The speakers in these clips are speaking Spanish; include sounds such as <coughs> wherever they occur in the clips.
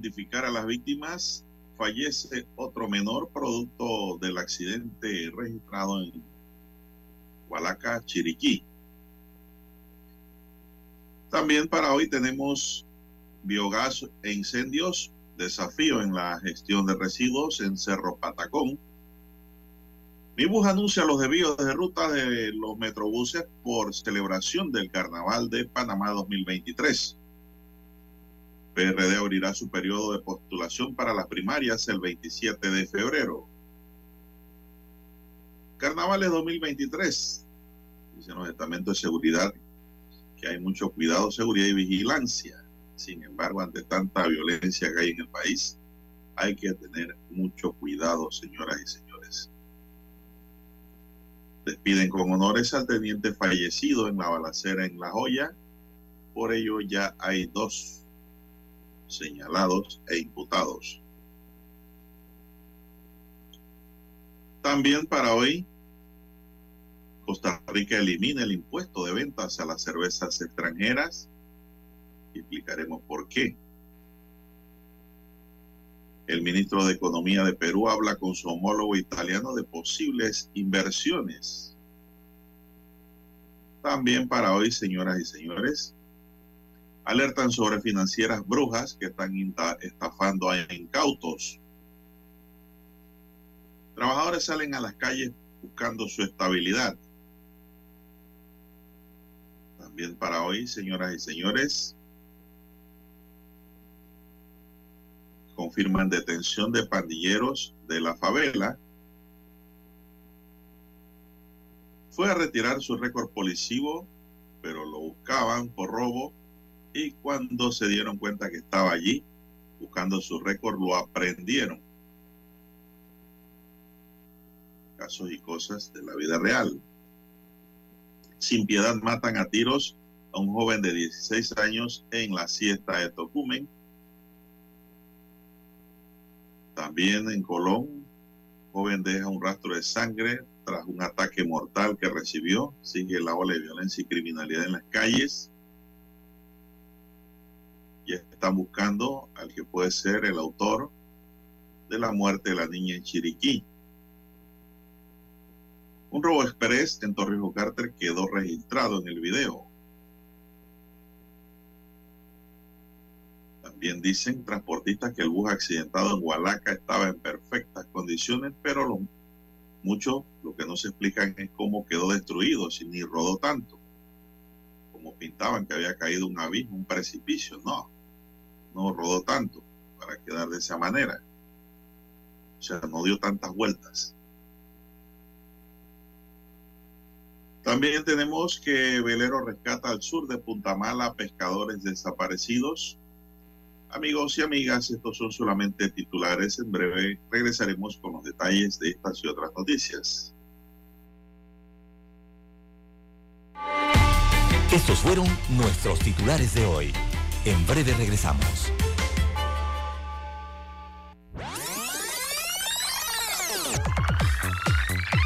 Identificar a las víctimas, fallece otro menor producto del accidente registrado en Hualaca, Chiriquí. También para hoy tenemos biogás e incendios, desafío en la gestión de residuos en Cerro Patacón. Mi bus anuncia los desvíos de ruta de los metrobuses por celebración del Carnaval de Panamá 2023. PRD abrirá su periodo de postulación para las primarias el 27 de febrero. Carnavales 2023, dicen los estamentos de seguridad que hay mucho cuidado, seguridad y vigilancia. Sin embargo, ante tanta violencia que hay en el país, hay que tener mucho cuidado, señoras y señores. Despiden con honores al teniente fallecido en la balacera en La Joya. Por ello ya hay dos señalados e imputados. También para hoy, Costa Rica elimina el impuesto de ventas a las cervezas extranjeras. Explicaremos por qué. El ministro de Economía de Perú habla con su homólogo italiano de posibles inversiones. También para hoy, señoras y señores, alertan sobre financieras brujas que están estafando a incautos. Trabajadores salen a las calles buscando su estabilidad. También para hoy, señoras y señores, confirman detención de pandilleros de la favela. Fue a retirar su récord policivo, pero lo buscaban por robo y cuando se dieron cuenta que estaba allí buscando su récord, lo aprendieron. Casos y cosas de la vida real. Sin piedad matan a tiros a un joven de 16 años en la siesta de Tocumen. También en Colón, joven deja un rastro de sangre tras un ataque mortal que recibió. Sigue la ola de violencia y criminalidad en las calles están buscando al que puede ser el autor de la muerte de la niña en Chiriquí. Un robo express en Torrijos Carter quedó registrado en el video. También dicen transportistas que el bus accidentado en Hualaca estaba en perfectas condiciones, pero lo, mucho lo que no se explican es cómo quedó destruido, si ni rodó tanto, como pintaban que había caído un abismo, un precipicio, no no rodó tanto para quedar de esa manera. O sea, no dio tantas vueltas. También tenemos que Velero rescata al sur de Punta Mala pescadores desaparecidos. Amigos y amigas, estos son solamente titulares. En breve regresaremos con los detalles de estas y otras noticias. Estos fueron nuestros titulares de hoy. En breve regresamos.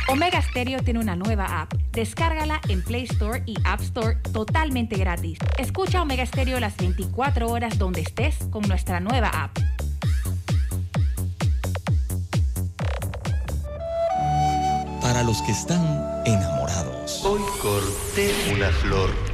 Omega Stereo tiene una nueva app. Descárgala en Play Store y App Store totalmente gratis. Escucha Omega Stereo las 24 horas donde estés con nuestra nueva app. Para los que están enamorados. Hoy corté una flor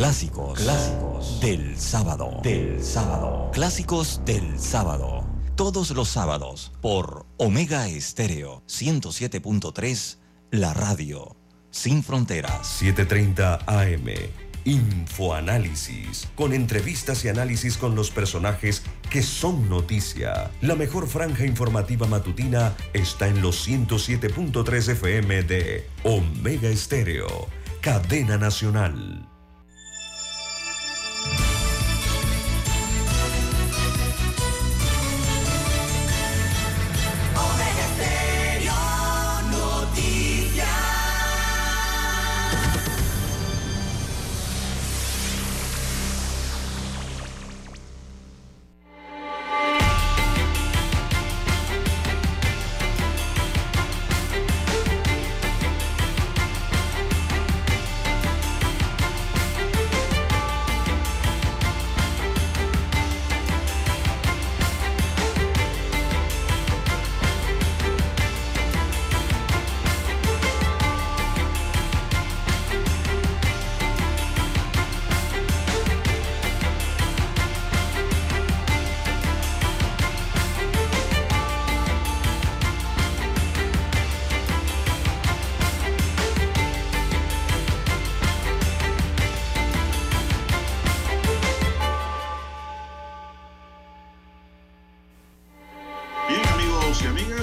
Clásicos. Clásicos del sábado. Del sábado. Clásicos del sábado. Todos los sábados por Omega Estéreo 107.3, la radio sin fronteras. 7:30 AM. Infoanálisis, con entrevistas y análisis con los personajes que son noticia. La mejor franja informativa matutina está en los 107.3 FM de Omega Estéreo, cadena nacional.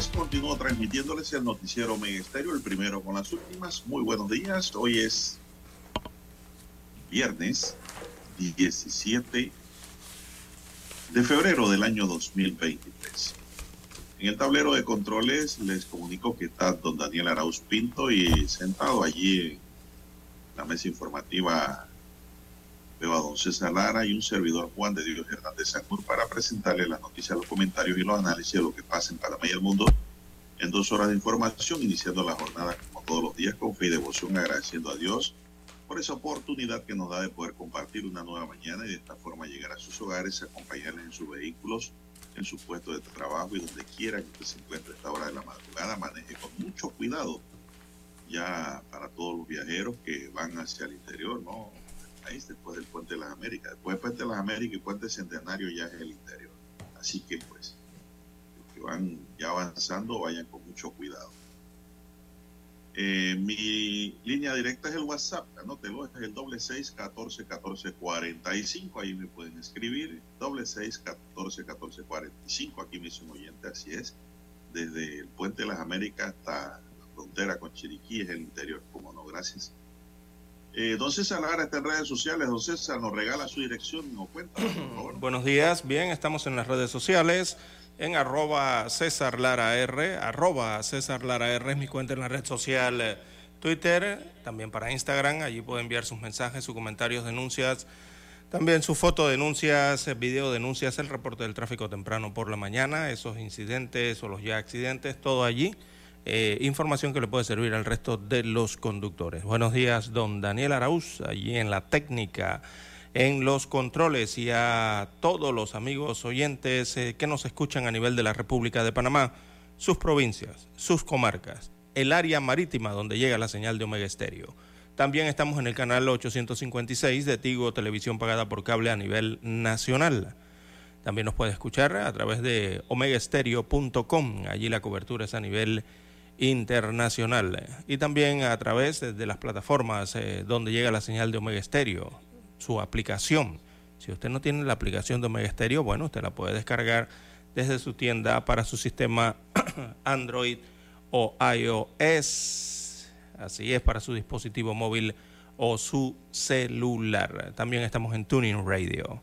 Continúo transmitiéndoles el noticiero Estéreo, el primero con las últimas. Muy buenos días. Hoy es viernes 17 de febrero del año 2023. En el tablero de controles les comunico que está don Daniel Arauz Pinto y sentado allí en la mesa informativa veo a don César Lara y un servidor Juan de Dios Hernández Sangur para presentarle las noticias, los comentarios y los análisis de lo que pasa en Panamá y el mundo en dos horas de información, iniciando la jornada como todos los días con fe y devoción, agradeciendo a Dios por esa oportunidad que nos da de poder compartir una nueva mañana y de esta forma llegar a sus hogares, acompañarles en sus vehículos, en su puesto de trabajo y donde quiera que usted se encuentre a esta hora de la madrugada, maneje con mucho cuidado ya para todos los viajeros que van hacia el interior, ¿no? País después del Puente de las Américas. Después del Puente de las Américas y Puente Centenario ya es el interior. Así que pues, los que van ya avanzando vayan con mucho cuidado. Eh, mi línea directa es el WhatsApp, anótelo, es el doble seis catorce catorce cuarenta y cinco, ahí me pueden escribir, doble seis catorce catorce cuarenta y cinco, aquí me dice un oyente, así es, desde el Puente de las Américas hasta la frontera con Chiriquí, es el interior, como no, gracias. Eh, don César Lara está en redes sociales. Don César nos regala su dirección o cuenta, por <clears throat> favor. Buenos días, bien, estamos en las redes sociales, en arroba César Lara R, arroba César Lara R es mi cuenta en la red social eh, Twitter, también para Instagram, allí puede enviar sus mensajes, sus comentarios, denuncias, también su foto, denuncias, eh, video, denuncias, el reporte del tráfico temprano por la mañana, esos incidentes o los ya accidentes, todo allí. Eh, información que le puede servir al resto de los conductores. Buenos días, don Daniel Arauz, allí en la técnica, en los controles y a todos los amigos oyentes eh, que nos escuchan a nivel de la República de Panamá, sus provincias, sus comarcas, el área marítima donde llega la señal de Omega Estéreo. También estamos en el canal 856 de Tigo Televisión pagada por cable a nivel nacional. También nos puede escuchar a través de omegaestereo.com. Allí la cobertura es a nivel internacional. Y también a través de las plataformas eh, donde llega la señal de Omega Stereo, su aplicación. Si usted no tiene la aplicación de Omega Stereo, bueno, usted la puede descargar desde su tienda para su sistema <clears throat> Android o iOS. Así es, para su dispositivo móvil o su celular. También estamos en Tuning Radio.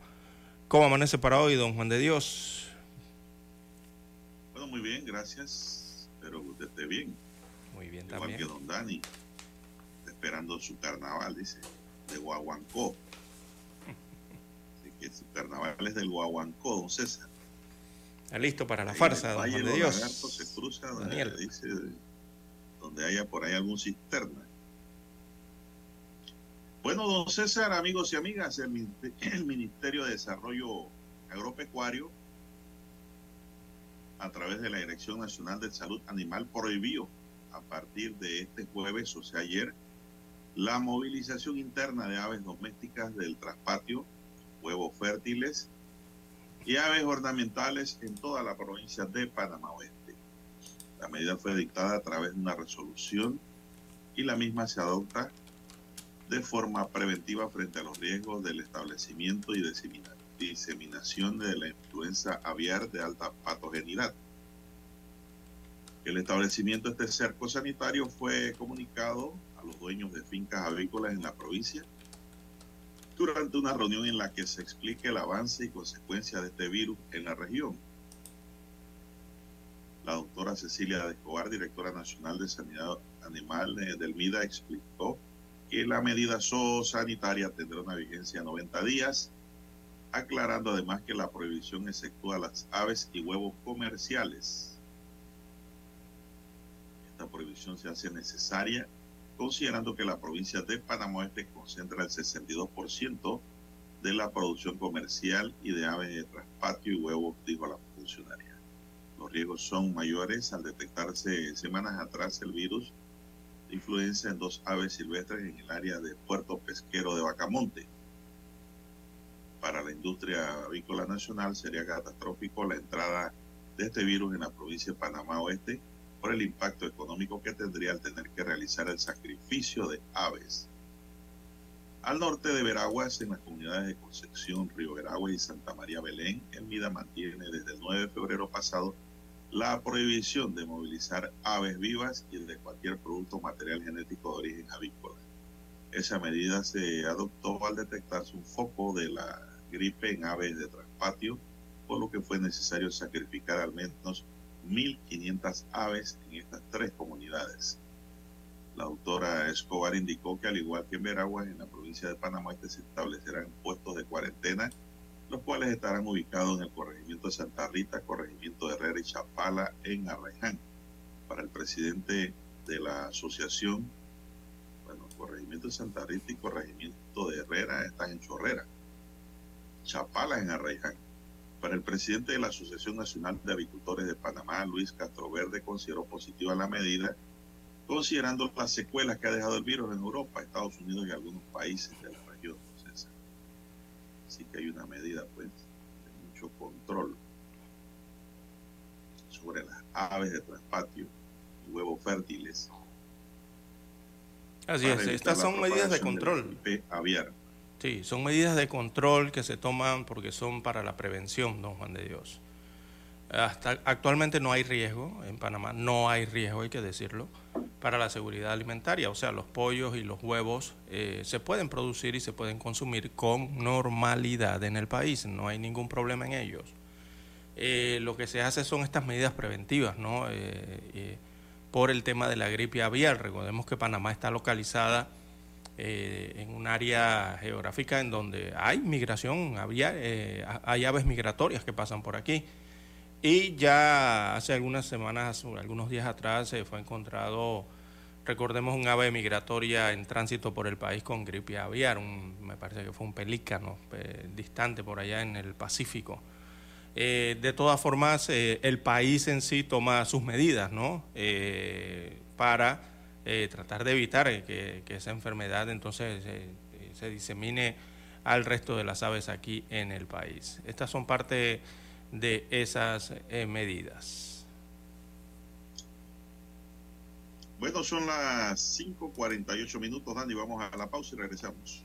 ¿Cómo amanece para hoy, don Juan de Dios? Bueno, muy bien, gracias. Espero que usted esté bien. Muy bien Igual también. que don Dani. Esperando su carnaval, dice, de Guaguancó. Así que su carnaval es del Guaguancó, don César. Está listo para la Ahí farsa, don Valle de Dios. Lagartos se cruza donde Daniel. dice donde haya por ahí algún cisterna. Bueno, don César, amigos y amigas, el Ministerio de Desarrollo Agropecuario, a través de la Dirección Nacional de Salud Animal, prohibió a partir de este jueves, o sea, ayer, la movilización interna de aves domésticas del traspatio, huevos fértiles y aves ornamentales en toda la provincia de Panamá Oeste. La medida fue dictada a través de una resolución y la misma se adopta de forma preventiva frente a los riesgos del establecimiento y diseminación de la influenza aviar de alta patogenidad. El establecimiento de este cerco sanitario fue comunicado a los dueños de fincas avícolas en la provincia durante una reunión en la que se explique el avance y consecuencias de este virus en la región. La doctora Cecilia de Escobar, directora nacional de Sanidad Animal del MIDA, explicó que la medida zoosanitaria tendrá una vigencia de 90 días, aclarando además que la prohibición exceptúa las aves y huevos comerciales. Esta prohibición se hace necesaria considerando que la provincia de Panamá Oeste concentra el 62% de la producción comercial y de aves de traspatio y huevos, dijo la funcionaria. Los riesgos son mayores al detectarse semanas atrás el virus de influenza en dos aves silvestres en el área de Puerto Pesquero de Bacamonte. Para la industria avícola nacional sería catastrófico la entrada de este virus en la provincia de Panamá Oeste por el impacto económico que tendría al tener que realizar el sacrificio de aves. Al norte de Veraguas, en las comunidades de Concepción, Río Veragua y Santa María Belén, el MIDA mantiene desde el 9 de febrero pasado la prohibición de movilizar aves vivas y de cualquier producto material genético de origen avícola. Esa medida se adoptó al detectarse un foco de la gripe en aves de traspatio, por lo que fue necesario sacrificar al menos 1.500 aves en estas tres comunidades. La doctora Escobar indicó que al igual que en Veraguas, en la provincia de Panamá este se establecerán puestos de cuarentena, los cuales estarán ubicados en el corregimiento de Santa Rita, corregimiento de Herrera y Chapala en Arraiján. Para el presidente de la asociación, bueno, corregimiento de Santa Rita y corregimiento de Herrera están en Chorrera. Chapala en Arraiján. Para el presidente de la Asociación Nacional de Avicultores de Panamá, Luis Castroverde, consideró positiva la medida, considerando las secuelas que ha dejado el virus en Europa, Estados Unidos y algunos países de la región. Entonces, sí que hay una medida, pues, de mucho control sobre las aves de traspatio y huevos fértiles. Así es, estas son medidas de control. gripe aviar. Sí, son medidas de control que se toman porque son para la prevención, don Juan de Dios. Hasta actualmente no hay riesgo en Panamá, no hay riesgo, hay que decirlo, para la seguridad alimentaria. O sea, los pollos y los huevos eh, se pueden producir y se pueden consumir con normalidad en el país, no hay ningún problema en ellos. Eh, lo que se hace son estas medidas preventivas, ¿no? Eh, por el tema de la gripe aviar. Recordemos que Panamá está localizada eh, en un área geográfica en donde hay migración aviar, eh, ha- hay aves migratorias que pasan por aquí. Y ya hace algunas semanas, algunos días atrás, se fue encontrado, recordemos, un ave migratoria en tránsito por el país con gripe aviar, un- me parece que fue un pelícano eh, distante por allá en el Pacífico. Eh, de todas formas, eh, el país en sí toma sus medidas, ¿no? Eh, para eh, tratar de evitar eh, que, que esa enfermedad entonces eh, se disemine al resto de las aves aquí en el país. Estas son parte de esas medidas. Bueno, son las 5.48 minutos, Dani. Vamos a la pausa y regresamos.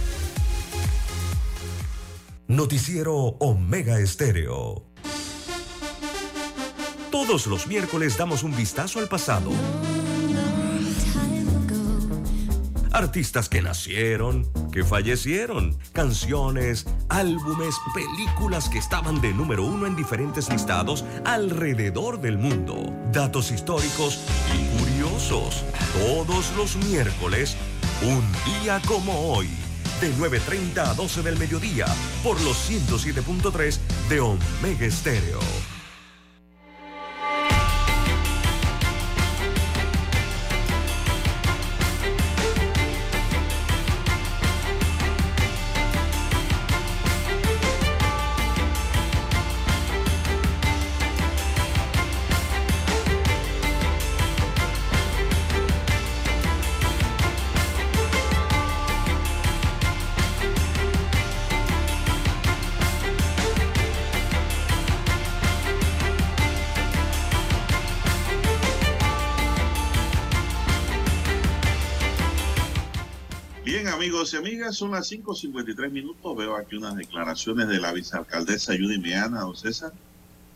Noticiero Omega Estéreo. Todos los miércoles damos un vistazo al pasado. Artistas que nacieron, que fallecieron, canciones, álbumes, películas que estaban de número uno en diferentes listados alrededor del mundo. Datos históricos y curiosos. Todos los miércoles, un día como hoy. De 9.30 a 12 del mediodía, por los 107.3 de Omega Estéreo. Amigos y amigas, son las 5.53 minutos. Veo aquí unas declaraciones de la vicealcaldesa Judy Meana, don César.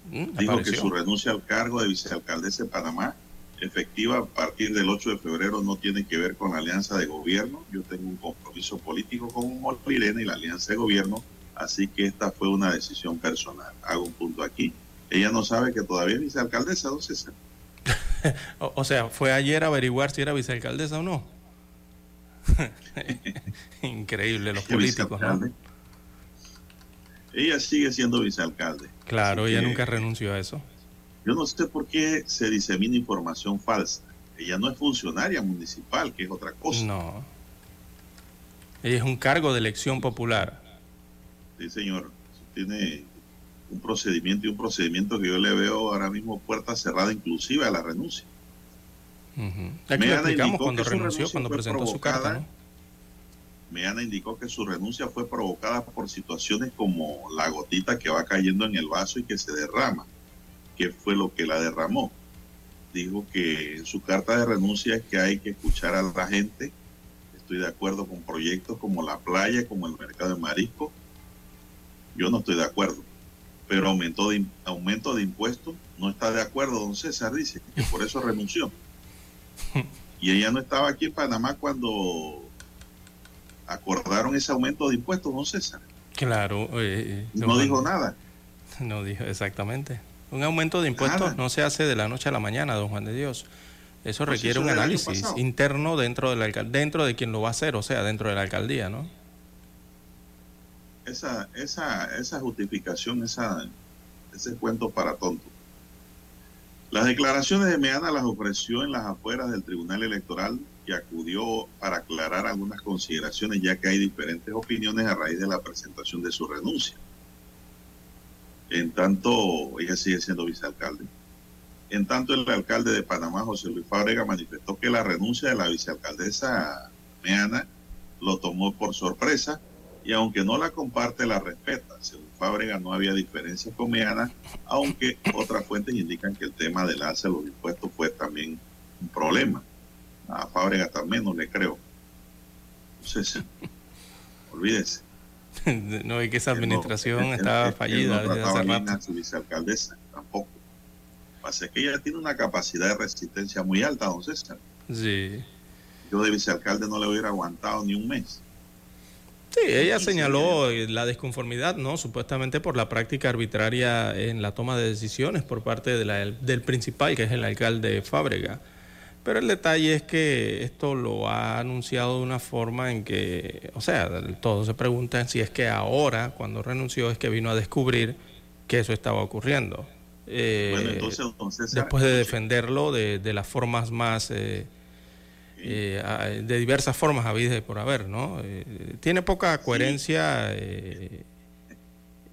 Mm, Dijo que su renuncia al cargo de vicealcaldesa de Panamá, efectiva a partir del 8 de febrero, no tiene que ver con la alianza de gobierno. Yo tengo un compromiso político con Molirena y la alianza de gobierno, así que esta fue una decisión personal. Hago un punto aquí. Ella no sabe que todavía es vicealcaldesa, don César. <laughs> O, o sea, fue ayer a averiguar si era vicealcaldesa o no. <laughs> Increíble los políticos. Ella sigue siendo vicealcalde. Claro, ella nunca renunció a eso. Yo no sé por qué se disemina información falsa. Ella no es funcionaria municipal, que es otra cosa. No. Ella es un cargo de elección popular. Sí, señor. Tiene un procedimiento y un procedimiento que yo le veo ahora mismo puerta cerrada inclusive a la renuncia. Ujú. Aquí Meana lo explicamos indicó cuando que su renunció, renuncia cuando fue presentó su provocada. carta, ¿no? Meana indicó que su renuncia fue provocada por situaciones como la gotita que va cayendo en el vaso y que se derrama, que fue lo que la derramó. Dijo que en su carta de renuncia es que hay que escuchar a la gente. Estoy de acuerdo con proyectos como la playa, como el mercado de marisco. Yo no estoy de acuerdo. Pero aumento de, aumento de impuestos no está de acuerdo, don César dice, que por eso renunció. <laughs> Y ella no estaba aquí en Panamá cuando acordaron ese aumento de impuestos, don César. Claro. eh, No don dijo nada. <laughs> No dijo, exactamente. Un aumento de impuestos Nada. no se hace de la noche a la mañana, don Juan de Dios. Eso Pues requiere eso un análisis interno dentro de la dentro de quien lo va a hacer, o sea, dentro de la alcaldía, ¿no? Esa, esa, esa justificación, esa, ese cuento para tonto. Las declaraciones de Meana las ofreció en las afueras del Tribunal Electoral y acudió para aclarar algunas consideraciones, ya que hay diferentes opiniones a raíz de la presentación de su renuncia. En tanto, ella sigue siendo vicealcalde. En tanto, el alcalde de Panamá, José Luis Fábrega, manifestó que la renuncia de la vicealcaldesa Meana lo tomó por sorpresa y aunque no la comparte, la respeta. Según Fábrega, no había diferencias con Meana, aunque otras fuentes indican que el tema del alza de los impuestos fue también un problema. A Fábrega también no le creo. Entonces, olvídese. <laughs> no, y que esa administración estaba fallida desde hace rato. A su vicealcaldesa, tampoco. Pasa que ella tiene una capacidad de resistencia muy alta, don César. Sí. Yo de vicealcalde no le hubiera aguantado ni un mes. Sí, ella señaló la desconformidad, ¿no? Supuestamente por la práctica arbitraria en la toma de decisiones por parte de la, del principal, que es el alcalde Fábrega. Pero el detalle es que esto lo ha anunciado de una forma en que, o sea, todos se preguntan si es que ahora, cuando renunció, es que vino a descubrir que eso estaba ocurriendo. Eh, bueno, entonces, entonces, después de defenderlo de, de las formas más... Eh, eh, de diversas formas habidas por haber, ¿no? Eh, tiene poca coherencia eh,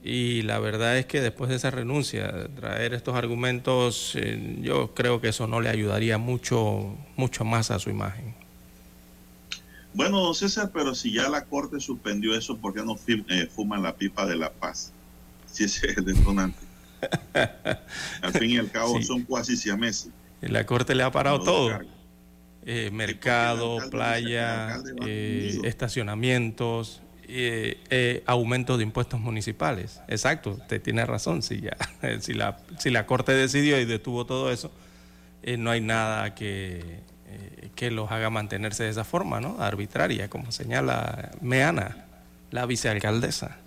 y la verdad es que después de esa renuncia, traer estos argumentos, yo creo que eso no le ayudaría mucho, mucho más a su imagen. Bueno, don César, pero si ya la Corte suspendió eso, ¿por qué no fuman la pipa de la paz? <laughs> Si ese es el detonante. <laughs> al fin y al cabo son cuasi siameses. La Corte le ha parado todo. Eh, mercado, playa, eh, estacionamientos, eh, aumentos de impuestos municipales. Exacto, usted tiene razón. Si, ya, <laughs> si, la, si la Corte decidió y detuvo todo eso, no hay nada que, que los haga mantenerse de esa forma, ¿no? Arbitraria, como señala Meana, la vicealcaldesa.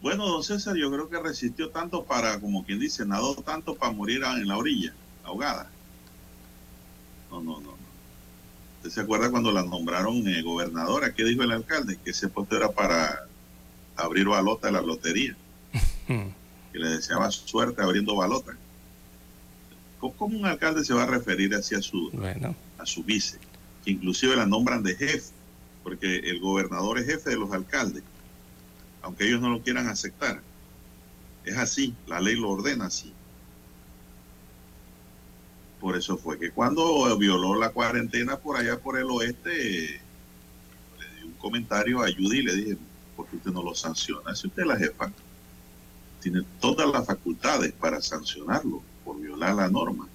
Bueno, don César, yo creo que resistió tanto para, como quien dice, nadó tanto para morir en la orilla, ahogada. No, no, no. ¿Usted se acuerda cuando la nombraron eh, gobernadora? ¿Qué dijo el alcalde? Que ese puesto era para abrir balota de la lotería. <laughs> que le deseaba suerte abriendo balota. ¿Cómo, un alcalde se va a referir así a su, a su vice? Que inclusive la nombran de jefe, porque el gobernador es jefe de los alcaldes, aunque ellos no lo quieran aceptar. Es así, la ley lo ordena así. Por eso fue que cuando violó la cuarentena por allá por el oeste, le di un comentario a Judy y le dije, ¿por qué usted no lo sanciona? Si usted es la jefa, tiene todas las facultades para sancionarlo por violar la norma.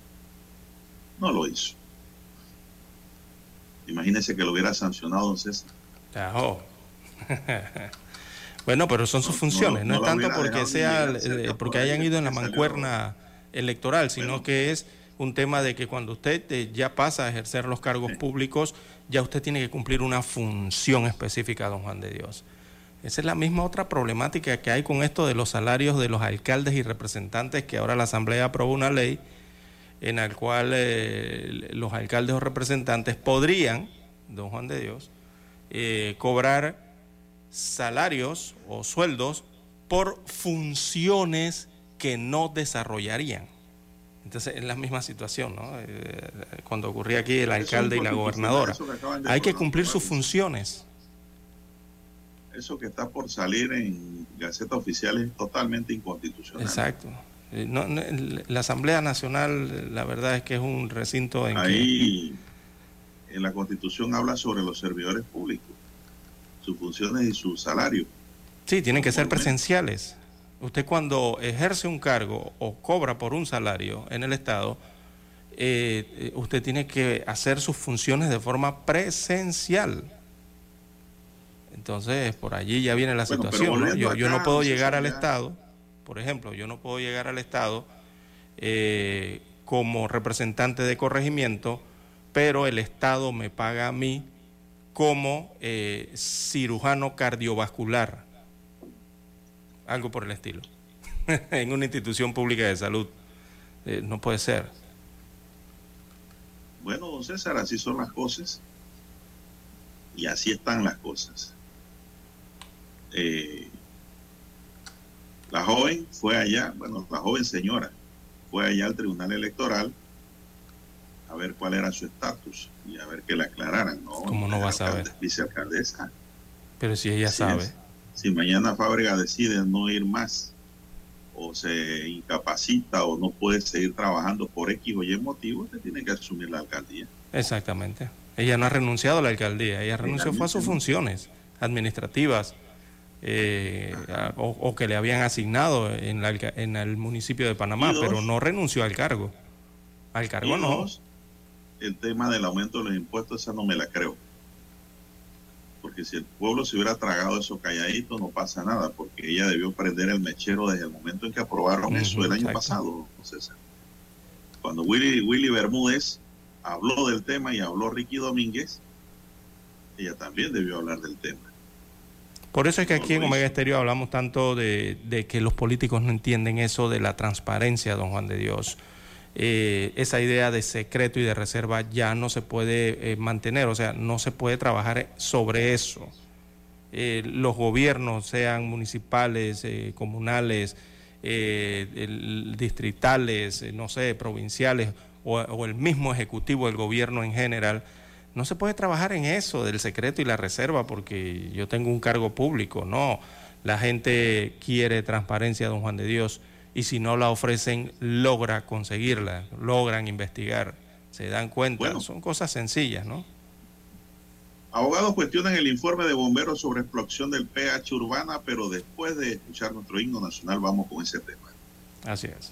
No lo hizo. Imagínese que lo hubiera sancionado don César. <laughs> bueno, pero son sus funciones, no, es tanto porque sea eh, porque hayan ido en la mancuerna electoral, sino que es un tema de que cuando usted eh, ya pasa a ejercer los cargos públicos, ya usted tiene que cumplir una función específica, don Juan de Dios. Esa es la misma otra problemática que hay con esto de los salarios de los alcaldes y representantes, que ahora la Asamblea aprobó una ley en la cual eh, los alcaldes o representantes podrían, don Juan de Dios, eh, cobrar salarios o sueldos por funciones que no desarrollarían. Entonces es la misma situación, ¿no? Eh, cuando ocurría aquí el alcalde y la gobernadora. Hay que cumplir sus funciones. Eso que está por salir en Gaceta Oficial es totalmente inconstitucional. Exacto. Eh, la Asamblea Nacional, la verdad es que es un recinto en Ahí, en la Constitución habla sobre los servidores públicos, sus funciones y su salario. Sí, tienen que ser presenciales. Usted cuando ejerce un cargo o cobra por un salario en el Estado, eh, usted tiene que hacer sus funciones de forma presencial. Entonces, por allí ya viene la situación. Yo, no puedo llegar al Estado, por ejemplo, yo no puedo llegar al Estado eh, como representante de corregimiento, pero el Estado me paga a mí como eh, cirujano cardiovascular algo por el estilo, <laughs> en una institución pública de salud. Eh, no puede ser. Bueno, don César, así son las cosas. Y así están las cosas. Eh, la joven fue allá, bueno, la joven señora fue allá al Tribunal Electoral a ver cuál era su estatus y a ver que le aclararan, ¿no? ¿Cómo no va a saber? Vicealcaldesa. Pero si ella sabe. Si mañana Fábrega decide no ir más o se incapacita o no puede seguir trabajando por X o Y motivo, usted tiene que asumir la alcaldía. Exactamente. Ella no ha renunciado a la alcaldía, ella renunció fue a sus funciones administrativas eh, o, que le habían asignado en, la, en el municipio de Panamá, pero no renunció al cargo. Al cargo no. El tema del aumento de los impuestos, esa no me la creo. Porque si el pueblo se hubiera tragado eso calladito, no pasa nada, porque ella debió prender el mechero desde el momento en que aprobaron eso el año pasado, Cuando Willy, Willy Bermúdez habló del tema y habló Ricky Domínguez, ella también debió hablar del tema. Por eso es que aquí en Omega Estéreo hablamos tanto de, que los políticos no entienden eso de la transparencia, don Juan de Dios. Eh, esa idea de secreto y de reserva ya no se puede eh, mantener, o sea, no se puede trabajar sobre eso. Eh, los gobiernos, sean municipales, comunales, distritales, no sé, provinciales, o, el mismo ejecutivo del gobierno en general, no se puede trabajar en eso del secreto y la reserva porque yo tengo un cargo público. No, la gente quiere transparencia, don Juan de Dios, y si no la ofrecen, logra conseguirla, logran investigar, se dan cuenta. Son cosas sencillas, ¿no? Abogados cuestionan el informe de bomberos sobre explosión del PH urbana, pero después de escuchar nuestro himno nacional vamos con ese tema. Así es.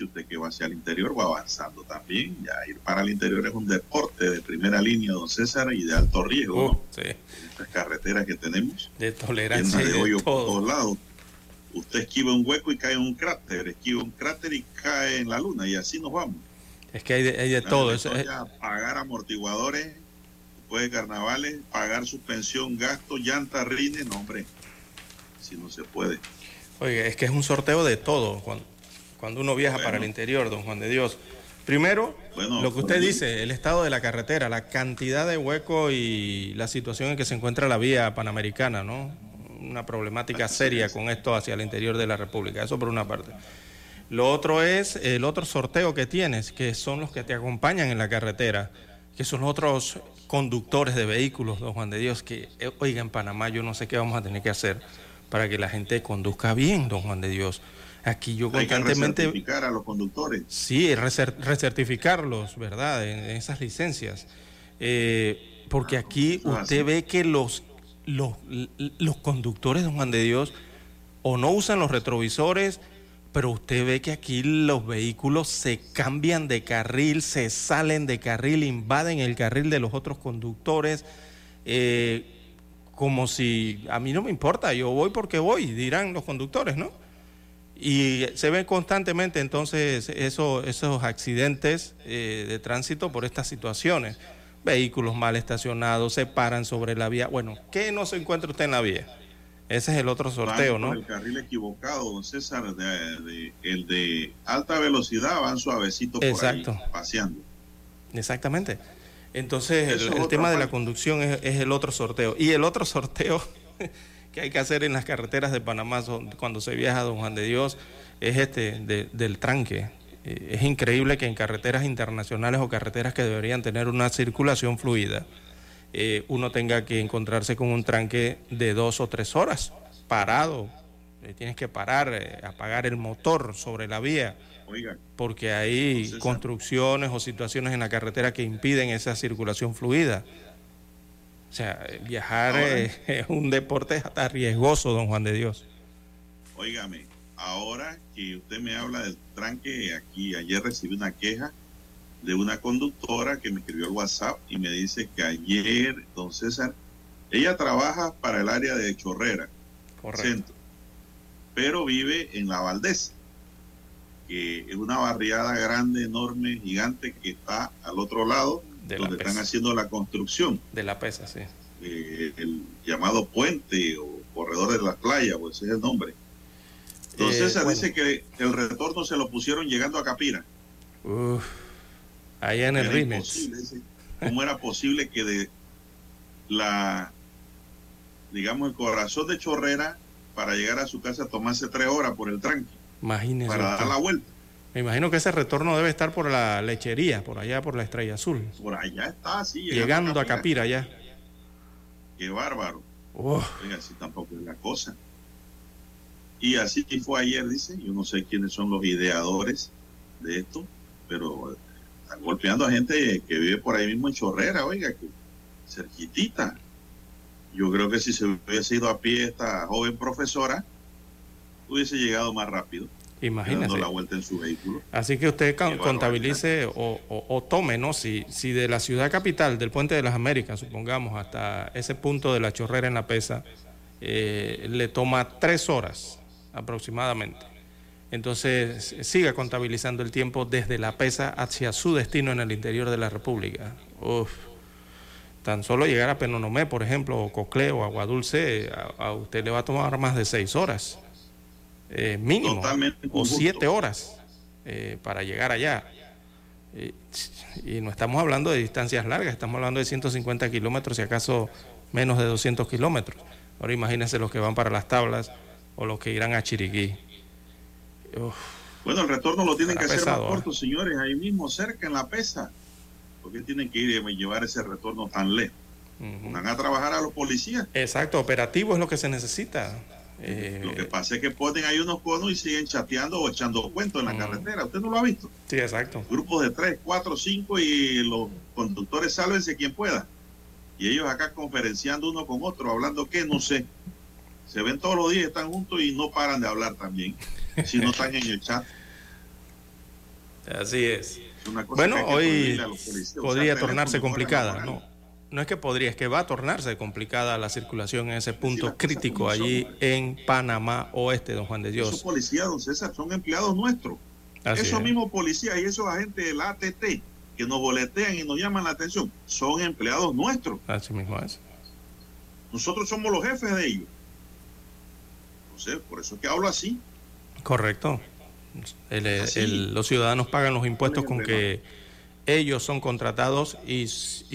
Y usted que va hacia el interior va avanzando también. Ya ir para el interior es un deporte de primera línea, don César, y de alto riesgo. Uh, sí. Estas carreteras que tenemos. De tolerancia. de, de hoyo todo. por todos lados. Usted esquiva un hueco y cae en un cráter, esquiva un cráter y cae en la luna, y así nos vamos. Es que hay de, hay de todo. Eso es- pagar amortiguadores, después de carnavales, pagar suspensión, gasto, llanta, rines, no, hombre. Si no se puede. Oye, es que es un sorteo de todo cuando, cuando uno viaja para el interior, don Juan de Dios. Primero, Bueno, lo que usted dice, el estado de la carretera, la cantidad de huecos y la situación en que se encuentra la vía panamericana, ¿no? Una problemática seria con esto hacia el interior de la República, eso por una parte. Lo otro es el otro sorteo que tienes, que son los que te acompañan en la carretera, que son los otros conductores de vehículos, don Juan de Dios, que, eh, oiga, en Panamá yo no sé qué vamos a tener que hacer para que la gente conduzca bien, don Juan de Dios. Aquí yo Hay que constantemente... recertificar a los conductores. Sí, recer- recertificarlos, ¿verdad? En, en esas licencias. Eh, porque aquí usted ve que los, los, los conductores, don Juan de Dios, o no usan los retrovisores, pero usted ve que aquí los vehículos se cambian de carril, se salen de carril, invaden el carril de los otros conductores, eh, como si a mí no me importa, yo voy porque voy, dirán los conductores, ¿no? Y se ven constantemente entonces eso- esos accidentes eh, de tránsito por estas situaciones. Vehículos mal estacionados, se paran sobre la vía. Bueno, ¿qué no se encuentra usted en la vía? Ese es el otro sorteo, ¿no? el carril equivocado, don César, de- de- el de alta velocidad van suavecito por Exacto. ahí, paseando. Exactamente. Entonces, Eso el, tema de la conducción es, es el otro sorteo. Y el otro sorteo <laughs> que hay que hacer en las carreteras de Panamá cuando se viaja a Don Juan de Dios es este de- del tranque. Eh, Es increíble que en carreteras internacionales o carreteras que deberían tener una circulación fluida, eh, uno tenga que encontrarse con un tranque de dos o tres horas, parado. Eh, tienes que parar, eh, apagar el motor sobre la vía porque hay construcciones o situaciones en la carretera que impiden esa circulación fluida. O sea, viajar Ahora. <laughs> es un deporte hasta riesgoso, don Juan de Dios. óigame, ahora que usted me habla del tranque, aquí ayer recibí una queja de una conductora que me escribió al WhatsApp y me dice que ayer, don César, ella trabaja para el área de Chorrera, centro, pero vive en la Valdés, que es una barriada grande, enorme, gigante que está al otro lado, De donde están haciendo la construcción, De la pesa, sí. eh, el llamado puente o corredor de la playa, pues ese es el nombre. Don Eh, bueno. dice que el retorno se lo pusieron llegando a Capira. Uf, allá en el Rimex. <laughs> ¿Cómo era posible que de la, digamos, el corazón de Chorrera para llegar a su casa tomase tres horas por el tranque, Imagínese. para dar la vuelta? Me imagino que ese retorno debe estar por la lechería, por allá por la Estrella Azul. Por allá está, así. Llegando a Capira ya. Qué bárbaro. Oiga, así tampoco es la cosa. Y así fue ayer, dice. Yo no sé quiénes son los ideadores de esto, pero están golpeando a gente que vive por ahí mismo en Chorrera, oiga, que cerquitita. Yo creo que si se hubiese ido a pie esta joven profesora, hubiese llegado más rápido, imagínese. dando la vuelta en su vehículo. Así que usted contabilice o, o- o tome, ¿no? Si, si de la ciudad capital, del Puente de las Américas, supongamos, hasta ese punto de la chorrera en la pesa, eh, le toma tres horas aproximadamente. Entonces, siga contabilizando el tiempo desde la pesa hacia su destino en el interior de la República. Uf. Tan solo llegar a Penonomé, por ejemplo, o Coclé o Agua Dulce, a, usted le va a tomar más de seis horas, eh, mínimo, o siete horas eh, para llegar allá. y no estamos hablando de distancias largas, estamos hablando de 150 kilómetros, y acaso menos de 200 kilómetros. Ahora imagínense los que van para las tablas o los que irán a Chiriquí. bueno, el retorno lo tienen que hacer más corto, señores, ahí mismo, cerca, en la pesa. porque tienen que ir y llevar ese retorno tan lejos? Van a trabajar a los policías. Exacto, operativo es lo que se necesita. Lo que eh, pasa es que ponen ahí unos conos y siguen chateando o echando cuentos en la carretera. ¿Usted no lo ha visto? Sí, exacto. Grupos de tres, cuatro, cinco y los conductores sálvense quien pueda. Y ellos acá conferenciando uno con otro, hablando que no sé. Se ven todos los días, están juntos y no paran de hablar también, si no están en el chat. <laughs> Así es. bueno, hoy podría tornarse complicada, ¿no? No es que podría, es que va a tornarse complicada la circulación en ese punto crítico allí en Panamá Oeste, don Juan de Dios. Esos policías, don César, son empleados nuestros. esos mismos policías y esos agentes del ATT que nos boletean y nos llaman la atención son empleados nuestros. Así mismo es. Nosotros somos los jefes de ellos. Sé, por eso es que hablo así. Correcto. los ciudadanos pagan los impuestos con que ellos son contratados y,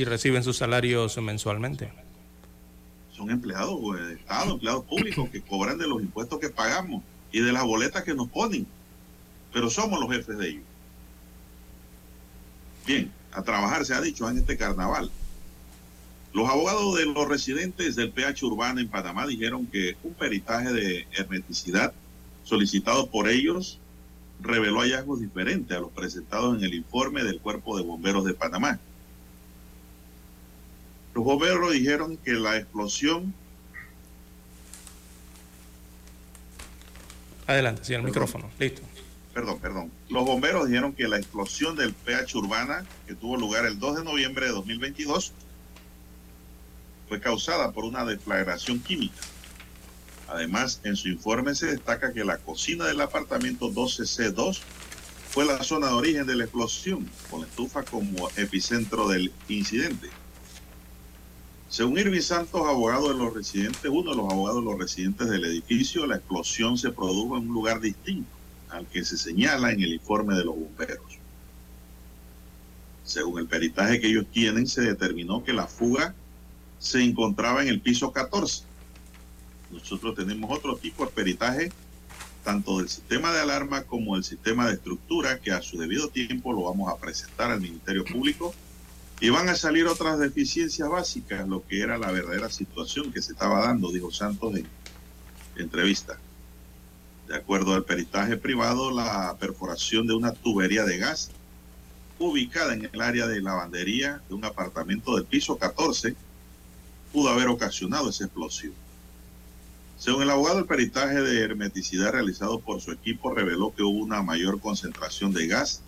reciben sus salarios mensualmente. Son empleados de Estado, empleados públicos que cobran de los impuestos que pagamos y de las boletas que nos ponen. Pero somos los jefes de ellos. Bien, a trabajar se ha dicho en este carnaval. Los abogados de los residentes del PH Urbano en Panamá dijeron que un peritaje de hermeticidad solicitado por ellos reveló hallazgos diferentes a los presentados en el informe del Cuerpo de Bomberos de Panamá. Los bomberos dijeron que la explosión... Adelante, sí, el micrófono, listo. Perdón, perdón. Los bomberos dijeron que la explosión del PH Urbana, que tuvo lugar el 2 de noviembre de 2022, fue causada por una deflagración química Además, en su informe se destaca que la cocina del apartamento 12C2 fue la zona de origen de la explosión, con la estufa como epicentro del incidente. Según Irving Santos, abogado de los residentes, uno de los abogados de los residentes del edificio, la explosión se produjo en un lugar distinto al que se señala en el informe de los bomberos. Según el peritaje que ellos tienen, se determinó que la fuga se encontraba en el piso 14 nosotros tenemos otro tipo de peritaje, tanto del sistema de alarma como del sistema de estructura, que a su debido tiempo lo vamos a presentar al Ministerio Público. Y van a salir otras deficiencias básicas, lo que era la verdadera situación que se estaba dando, dijo Santos en entrevista. De acuerdo al peritaje privado, la perforación de una tubería de gas ubicada en el área de lavandería de un apartamento del piso 14 pudo haber ocasionado esa explosión. Según el abogado, el peritaje de hermeticidad realizado por su equipo reveló que hubo una mayor concentración de gas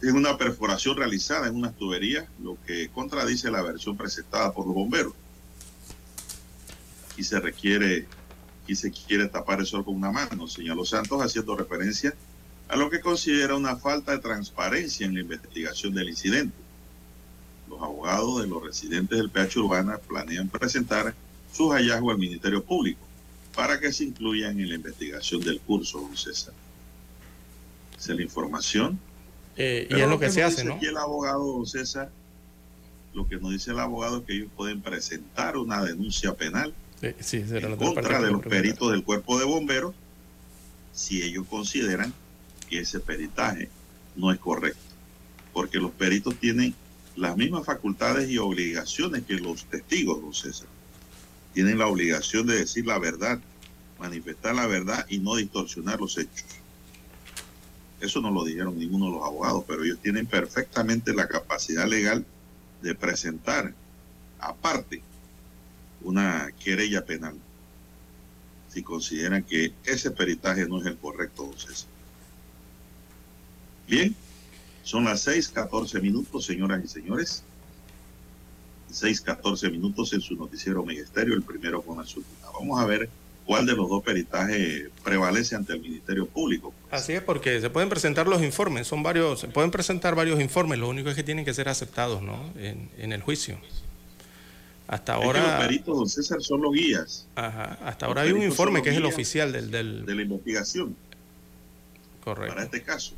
en una perforación realizada en unas tuberías, lo que contradice la versión presentada por los bomberos. Aquí se requiere, aquí se quiere tapar el sol con una mano, señaló Santos, haciendo referencia a lo que considera una falta de transparencia en la investigación del incidente. Los abogados de los residentes del PH Urbana planean presentar sus hallazgos al Ministerio Público para que se incluyan en la investigación del curso, don César. Esa es la información. Eh, y es lo que, se hace, ¿no? Aquí el abogado, don César, lo que nos dice el abogado es que ellos pueden presentar una denuncia penal en contra de los peritos del cuerpo de bomberos si ellos consideran que ese peritaje no es correcto. Porque los peritos tienen las mismas facultades y obligaciones que los testigos, don César tienen la obligación de decir la verdad, manifestar la verdad y no distorsionar los hechos. Eso no lo dijeron ninguno de los abogados, pero ellos tienen perfectamente la capacidad legal de presentar, aparte, una querella penal, si consideran que ese peritaje no es el correcto. Bien, son las 6:14 minutos, señoras y señores. 6:14 minutos en su noticiero Ministerio, el primero con la Vamos a ver cuál de los dos peritajes prevalece ante el Ministerio Público. Así es, porque se pueden presentar los informes, son varios, se pueden presentar varios informes, lo único es que tienen que ser aceptados ¿no? en, el juicio. Hasta ahora. los peritos, don César, son los guías. Ajá. Hasta ahora hay un informe que es el oficial del, del... de la investigación. Correcto. Para este caso.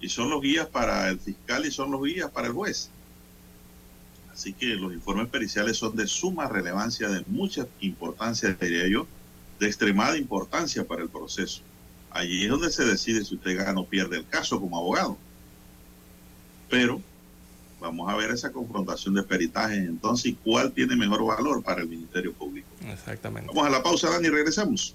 Y son los guías para el fiscal y son los guías para el juez. Así que los informes periciales son de suma relevancia, de mucha importancia, diría yo, de extremada importancia para el proceso. Allí es donde se decide si usted gana o pierde el caso como abogado. Pero vamos a ver esa confrontación de peritajes entonces y cuál tiene mejor valor para el Ministerio Público. Exactamente. Vamos a la pausa, Dani, y regresamos.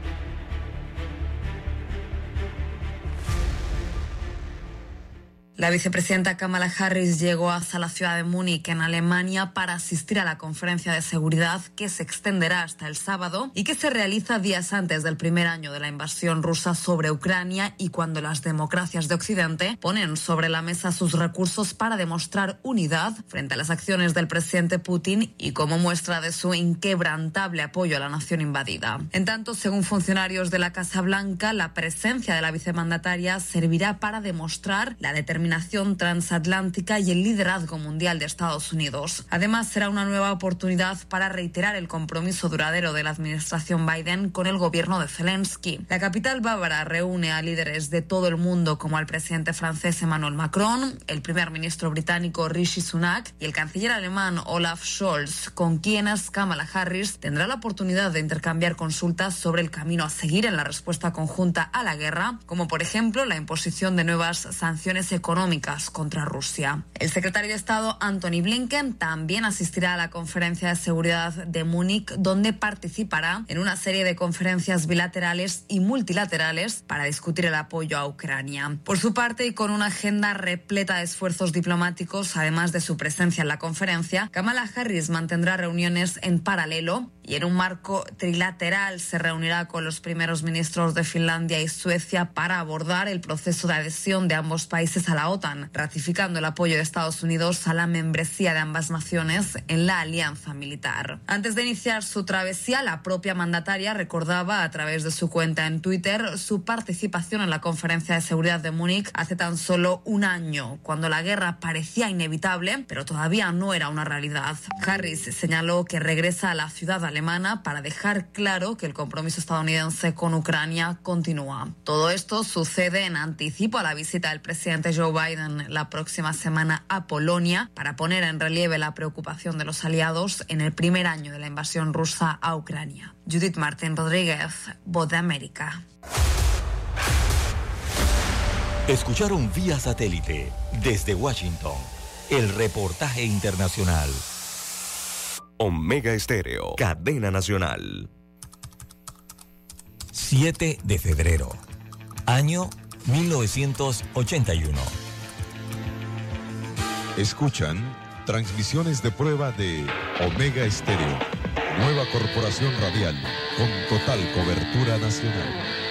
La vicepresidenta Kamala Harris llegó hasta la ciudad de Múnich, en Alemania, para asistir a la conferencia de seguridad que se extenderá hasta el sábado y que se realiza días antes del primer año de la invasión rusa sobre Ucrania y cuando las democracias de Occidente ponen sobre la mesa sus recursos para demostrar unidad frente a las acciones del presidente Putin y como muestra de su inquebrantable apoyo a la nación invadida. En tanto, según funcionarios de la Casa Blanca, la presencia de la vicemandataria servirá para demostrar la determinación transatlántica y el liderazgo mundial de Estados Unidos. Además, será una nueva oportunidad para reiterar el compromiso duradero de la administración Biden con el gobierno de Zelensky. La capital bávara reúne a líderes de todo el mundo como al presidente francés Emmanuel Macron, el primer ministro británico Rishi Sunak y el canciller alemán Olaf Scholz, con quienes Kamala Harris tendrá la oportunidad de intercambiar consultas sobre el camino a seguir en la respuesta conjunta a la guerra, como por ejemplo la imposición de nuevas sanciones económicas contra Rusia. El secretario de Estado Anthony Blinken también asistirá a la conferencia de seguridad de Múnich, donde participará en una serie de conferencias bilaterales y multilaterales para discutir el apoyo a Ucrania. Por su parte, y con una agenda repleta de esfuerzos diplomáticos, además de su presencia en la conferencia, Kamala Harris mantendrá reuniones en paralelo y en un marco trilateral se reunirá con los primeros ministros de Finlandia y Suecia para abordar el proceso de adhesión de ambos países a la OTAN, ratificando el apoyo de Estados Unidos a la membresía de ambas naciones en la alianza militar. Antes de iniciar su travesía, la propia mandataria recordaba a través de su cuenta en Twitter su participación en la conferencia de seguridad de Múnich hace tan solo un año, cuando la guerra parecía inevitable, pero todavía no era una realidad. Harris señaló que regresa a la ciudad alemana para dejar claro que el compromiso estadounidense con Ucrania continúa. Todo esto sucede en anticipo a la visita del presidente Joe Biden la próxima semana a Polonia para poner en relieve la preocupación de los aliados en el primer año de la invasión rusa a Ucrania. Judith Martín Rodríguez, Voz de América. Escucharon vía satélite desde Washington el reportaje internacional. Omega Estéreo, cadena nacional. 7 de febrero, año 1981. Escuchan transmisiones de prueba de Omega Estéreo, nueva corporación radial con total cobertura nacional.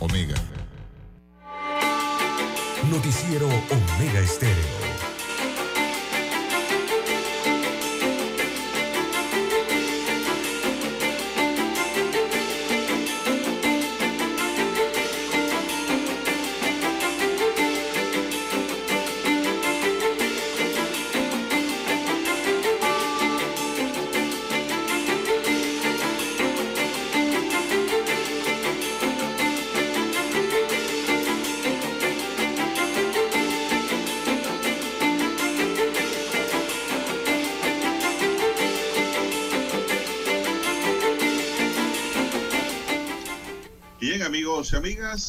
Omega. Noticiero Omega Estéreo.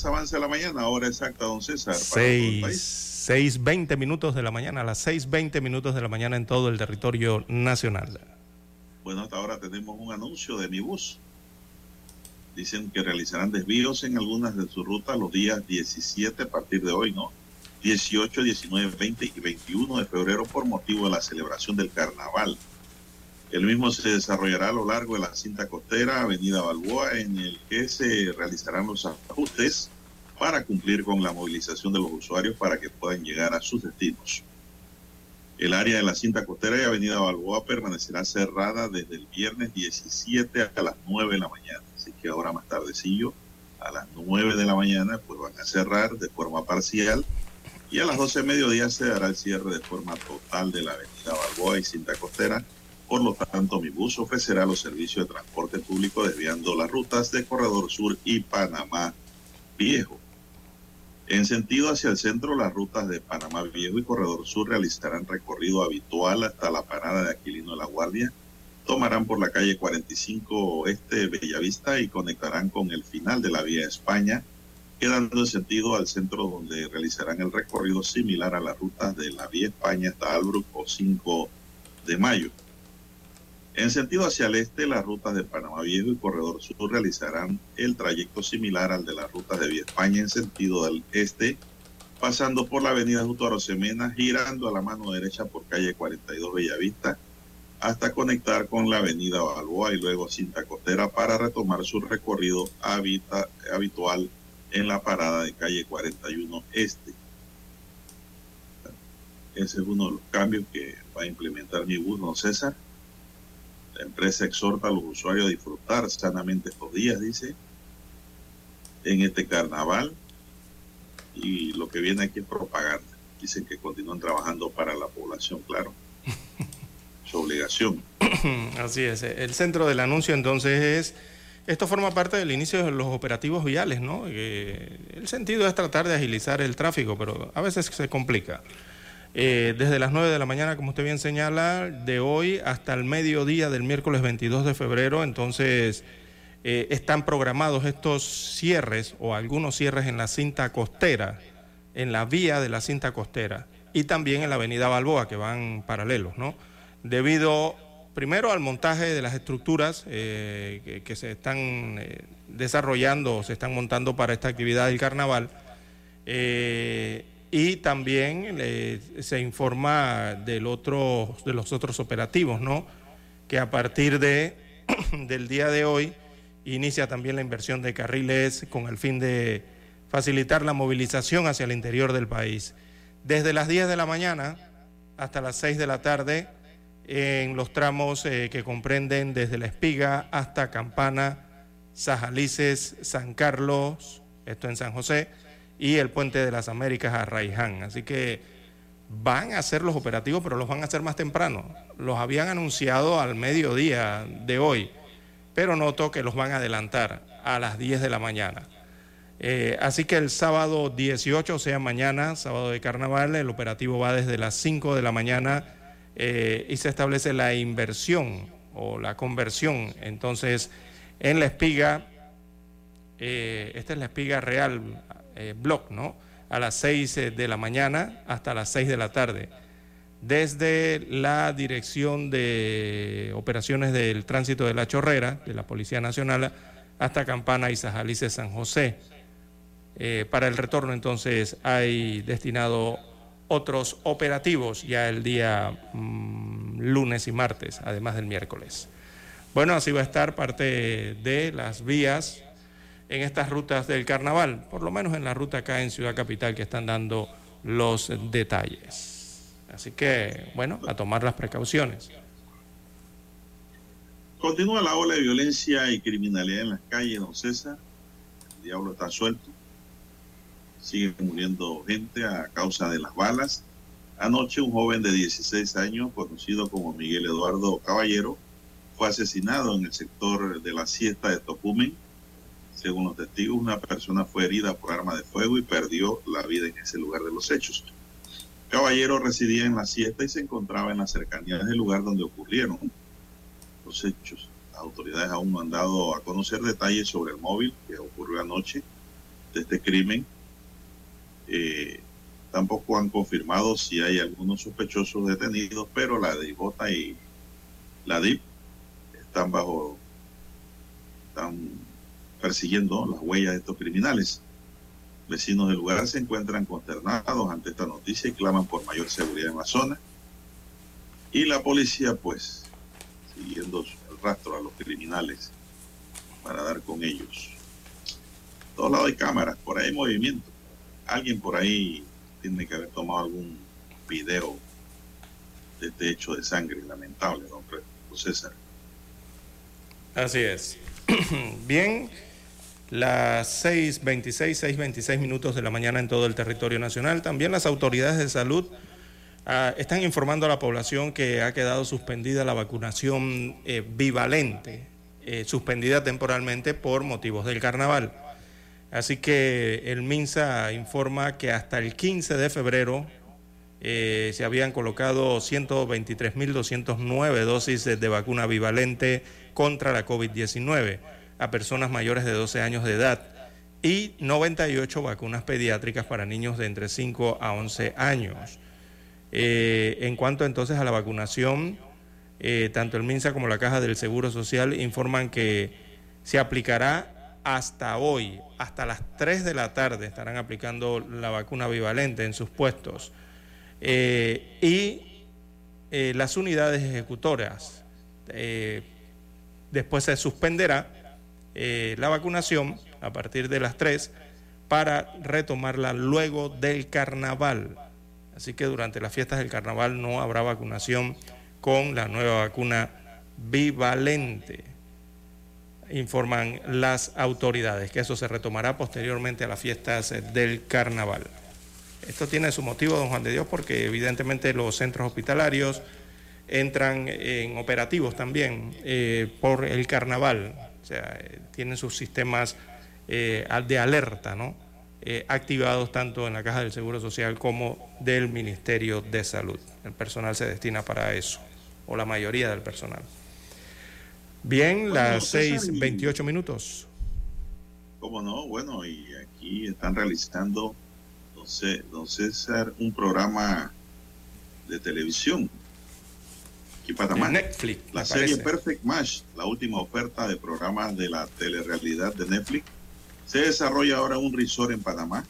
Avance la mañana, hora exacta, don César. para todo el país. 6, 6.20 minutos de la mañana, a las 6.20 minutos de la mañana en todo el territorio nacional. Bueno, hasta ahora tenemos un anuncio de mi bus. Dicen que realizarán desvíos en algunas de sus rutas los días 17 a partir de hoy, ¿no? 18, 19, 20 y 21 de febrero por motivo de la celebración del carnaval. El mismo se desarrollará a lo largo de la cinta costera Avenida Balboa, en el que se realizarán los ajustes para cumplir con la movilización de los usuarios para que puedan llegar a sus destinos. El área de la cinta costera y Avenida Balboa permanecerá cerrada desde el viernes 17 a las 9 de la mañana. Así que ahora más tardecillo, a las 9 de la mañana, pues van a cerrar de forma parcial y a las 12 de mediodía se dará el cierre de forma total de la Avenida Balboa y cinta costera. Por lo tanto, mi bus ofrecerá los servicios de transporte público desviando las rutas de Corredor Sur y Panamá Viejo. En sentido hacia el centro, las rutas de Panamá Viejo y Corredor Sur realizarán recorrido habitual hasta la parada de Aquilino de la Guardia. Tomarán por la calle 45 Oeste Bellavista y conectarán con el final de la vía España, quedando en sentido al centro donde realizarán el recorrido similar a las rutas de la vía España hasta Albrook o 5 de mayo. En sentido hacia el este, las rutas de Panamá Viejo y Corredor Sur realizarán el trayecto similar al de las rutas de Vía España en sentido del este, pasando por la avenida Justo Arosemena, girando a la mano derecha por calle 42 Bellavista, hasta conectar con la avenida Balboa y luego Cinta Costera para retomar su recorrido habitual en la parada de calle 41 Este. Ese es uno de los cambios que va a implementar mi bus, don César. La empresa exhorta a los usuarios a disfrutar sanamente estos días, dice, en este carnaval. Y lo que viene aquí es propaganda. Dicen que continúan trabajando para la población, claro. <laughs> Su obligación. <coughs> Así es. El centro del anuncio entonces es, esto forma parte del inicio de los operativos viales, ¿no? Que el sentido es tratar de agilizar el tráfico, pero a veces se complica. Eh, desde las 9 de la mañana, como usted bien señala, de hoy hasta el mediodía del miércoles 22 de febrero, entonces eh, están programados estos cierres o algunos cierres en la cinta costera, en la vía de la cinta costera y también en la avenida Balboa, que van paralelos, ¿no? Debido primero al montaje de las estructuras eh, que, se están eh, desarrollando o se están montando para esta actividad del carnaval. Y también eh, se informa del otro, de los otros operativos, ¿no? Que a partir de, <clears throat> del día de hoy inicia también la inversión de carriles con el fin de facilitar la movilización hacia el interior del país. Desde las 10 de la mañana hasta las 6 de la tarde, en los tramos eh, que comprenden desde La Espiga hasta Campana, Sajalices, San Carlos, esto en San José, y el Puente de las Américas a Raiján. Así que van a hacer los operativos, pero los van a hacer más temprano. Los habían anunciado al mediodía de hoy, pero noto que los van a adelantar a las 10 de la mañana. Eh, así que el sábado 18, o sea, mañana, sábado de carnaval, el operativo va desde las 5 de la mañana eh, y se establece la inversión o la conversión. Entonces, en la espiga, eh, esta es la espiga real, eh, ¿no? A las 6 de la mañana hasta las 6 de la tarde. desde la Dirección de Operaciones del Tránsito de la Chorrera, de la Policía Nacional, hasta Campana y Sajalice San José. Eh, para el retorno entonces hay destinado otros operativos ya el día mm, lunes y martes, además del miércoles. Bueno, así va a estar parte de las vías en estas rutas del carnaval, por lo menos en la ruta acá en Ciudad Capital que están dando los detalles. Así que, bueno, a tomar las precauciones. Continúa la ola de violencia y criminalidad en las calles, don César. El diablo está suelto. Sigue muriendo gente a causa de las balas. Anoche un joven de 16 años, conocido como Miguel Eduardo Caballero, fue asesinado en el sector de la siesta de Tocumen. Según los testigos, una persona fue herida por arma de fuego y perdió la vida en ese lugar de los hechos. Caballero residía en la siesta y se encontraba en las cercanías del lugar donde ocurrieron los hechos. Las autoridades aún no han dado a conocer detalles sobre el móvil que ocurrió anoche de este crimen. Eh, tampoco han confirmado si hay algunos sospechosos detenidos, pero la DIBOTA y la DIP están bajo, están persiguiendo las huellas de estos criminales. Vecinos del lugar se encuentran consternados ante esta noticia y claman por mayor seguridad en la zona. Y la policía, pues, siguiendo el rastro a los criminales para dar con ellos. A todos lados hay cámaras, por ahí hay movimiento. Alguien por ahí tiene que haber tomado algún video de este hecho de sangre lamentable, don César. Así es. <clears throat> Bien, las 6.26, 6.26 minutos de la mañana en todo el territorio nacional. También las autoridades de salud ah, están informando a la población que ha quedado suspendida la vacunación eh, bivalente, eh, suspendida temporalmente por motivos del carnaval. Así que el MINSA informa que hasta el 15 de febrero eh, se habían colocado 123.209 dosis de vacuna bivalente contra la COVID-19 a personas mayores de 12 años de edad y 98 vacunas pediátricas para niños de entre 5 a 11 años. Eh, en cuanto entonces a la vacunación, eh, tanto el MINSA como la Caja del Seguro Social informan que se aplicará hasta hoy, hasta las 3 de la tarde estarán aplicando la vacuna bivalente en sus puestos. Eh, y las unidades ejecutoras Después se suspenderá eh, la vacunación a partir de las 3 para retomarla luego del carnaval. Así que durante las fiestas del carnaval no habrá vacunación con la nueva vacuna bivalente. Informan las autoridades que eso se retomará posteriormente a las fiestas del carnaval. Esto tiene su motivo, don Juan de Dios, porque evidentemente los centros hospitalarios, entran en operativos también eh, por el carnaval, sea, eh, tienen sus sistemas eh, de alerta, ¿no? activados tanto en la Caja del Seguro Social como del Ministerio de Salud. El personal se destina para eso, o la mayoría del personal. Bien, las 6.28 minutos. ¿Cómo no? Bueno, y aquí están realizando, don César, un programa de televisión Netflix. La serie Perfect Match, la última oferta de programas de la telerrealidad de Netflix, se desarrolla ahora un resort en Panamá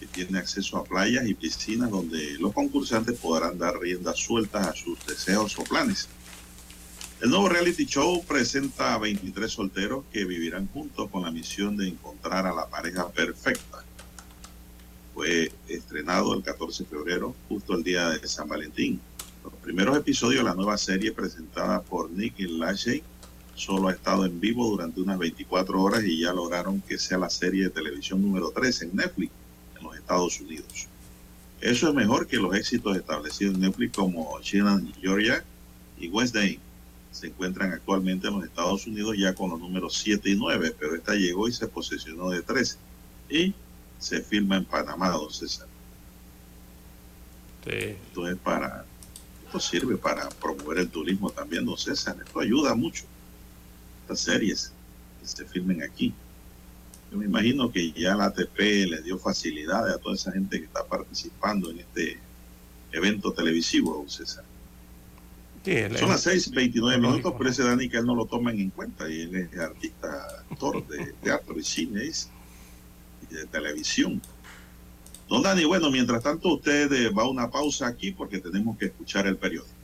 que tiene acceso a playas y piscinas donde los concursantes podrán dar riendas sueltas a sus deseos o planes. El nuevo reality show presenta a 23 solteros que vivirán juntos con la misión de encontrar a la pareja perfecta. Fue estrenado el 14 de febrero, justo el día de San Valentín. Los primeros episodios de la nueva serie presentada por Nick Lachey solo ha estado en vivo durante unas 24 horas y ya lograron que sea la serie de televisión número 3 en Netflix en los Estados Unidos. Eso es mejor que los éxitos establecidos en Netflix como China, Georgia y Wednesday. Se encuentran actualmente en los Estados Unidos ya con los números 7 y 9, pero esta llegó y se posesionó de 13. Y se filma en Panamá, don César. Esto es para esto sirve para promover el turismo también, don César. Esto ayuda mucho. Estas series que se filmen aquí. Yo me imagino que ya la ATP le dio facilidades a toda esa gente que está participando en este evento televisivo, don César. Sí, Son las 6:29 minutos, pero ese Dani que él no lo toman en cuenta y él es artista, actor de teatro y cine y de televisión. Don Dani, bueno, mientras tanto usted eh, va a una pausa aquí porque tenemos que escuchar el periódico.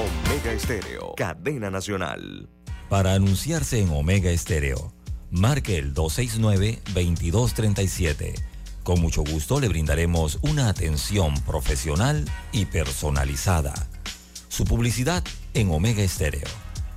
Omega Estéreo, cadena nacional. Para anunciarse en Omega Estéreo, marque el 269-2237. Con mucho gusto le brindaremos una atención profesional y personalizada. Su publicidad en Omega Estéreo.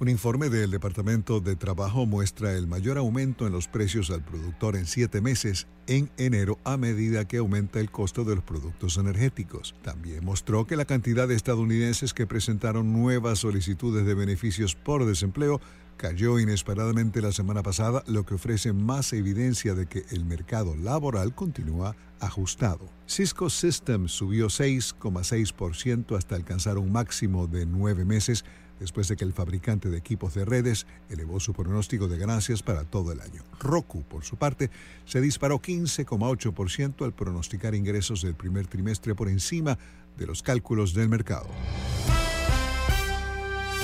Un informe del Departamento de Trabajo muestra el mayor aumento en los precios al productor en siete meses en enero a medida que aumenta el costo de los productos energéticos. También mostró que la cantidad de estadounidenses que presentaron nuevas solicitudes de beneficios por desempleo cayó inesperadamente la semana pasada, lo que ofrece más evidencia de que el mercado laboral continúa ajustado. Cisco Systems subió 6,6% hasta alcanzar un máximo de nueve meses después de que el fabricante de equipos de redes elevó su pronóstico de ganancias para todo el año. Roku, por su parte, se disparó 15,8% al pronosticar ingresos del primer trimestre por encima de los cálculos del mercado.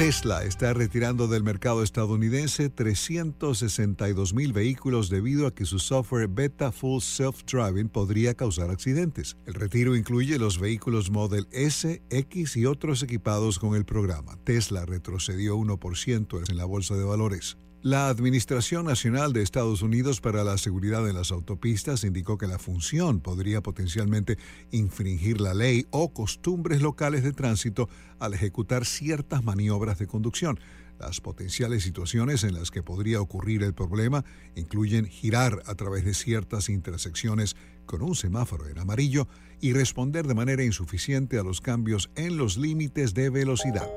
Tesla está retirando del mercado estadounidense 362 mil vehículos debido a que su software Beta Full Self-Driving podría causar accidentes. El retiro incluye los vehículos Model S, X y otros equipados con el programa. Tesla retrocedió 1% en la bolsa de valores. La Administración Nacional de Estados Unidos para la Seguridad en las Autopistas indicó que la función podría potencialmente infringir la ley o costumbres locales de tránsito al ejecutar ciertas maniobras de conducción. Las potenciales situaciones en las que podría ocurrir el problema incluyen girar a través de ciertas intersecciones con un semáforo en amarillo y responder de manera insuficiente a los cambios en los límites de velocidad.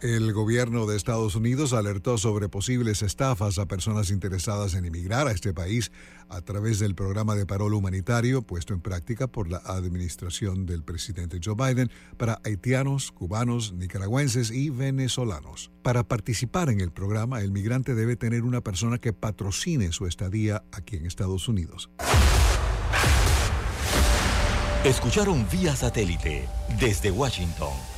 El gobierno de Estados Unidos alertó sobre posibles estafas a personas interesadas en emigrar a este país a través del programa de parol humanitario puesto en práctica por la administración del presidente Joe Biden para haitianos, cubanos, nicaragüenses y venezolanos. Para participar en el programa, el migrante debe tener una persona que patrocine su estadía aquí en Estados Unidos. Escucharon vía satélite desde Washington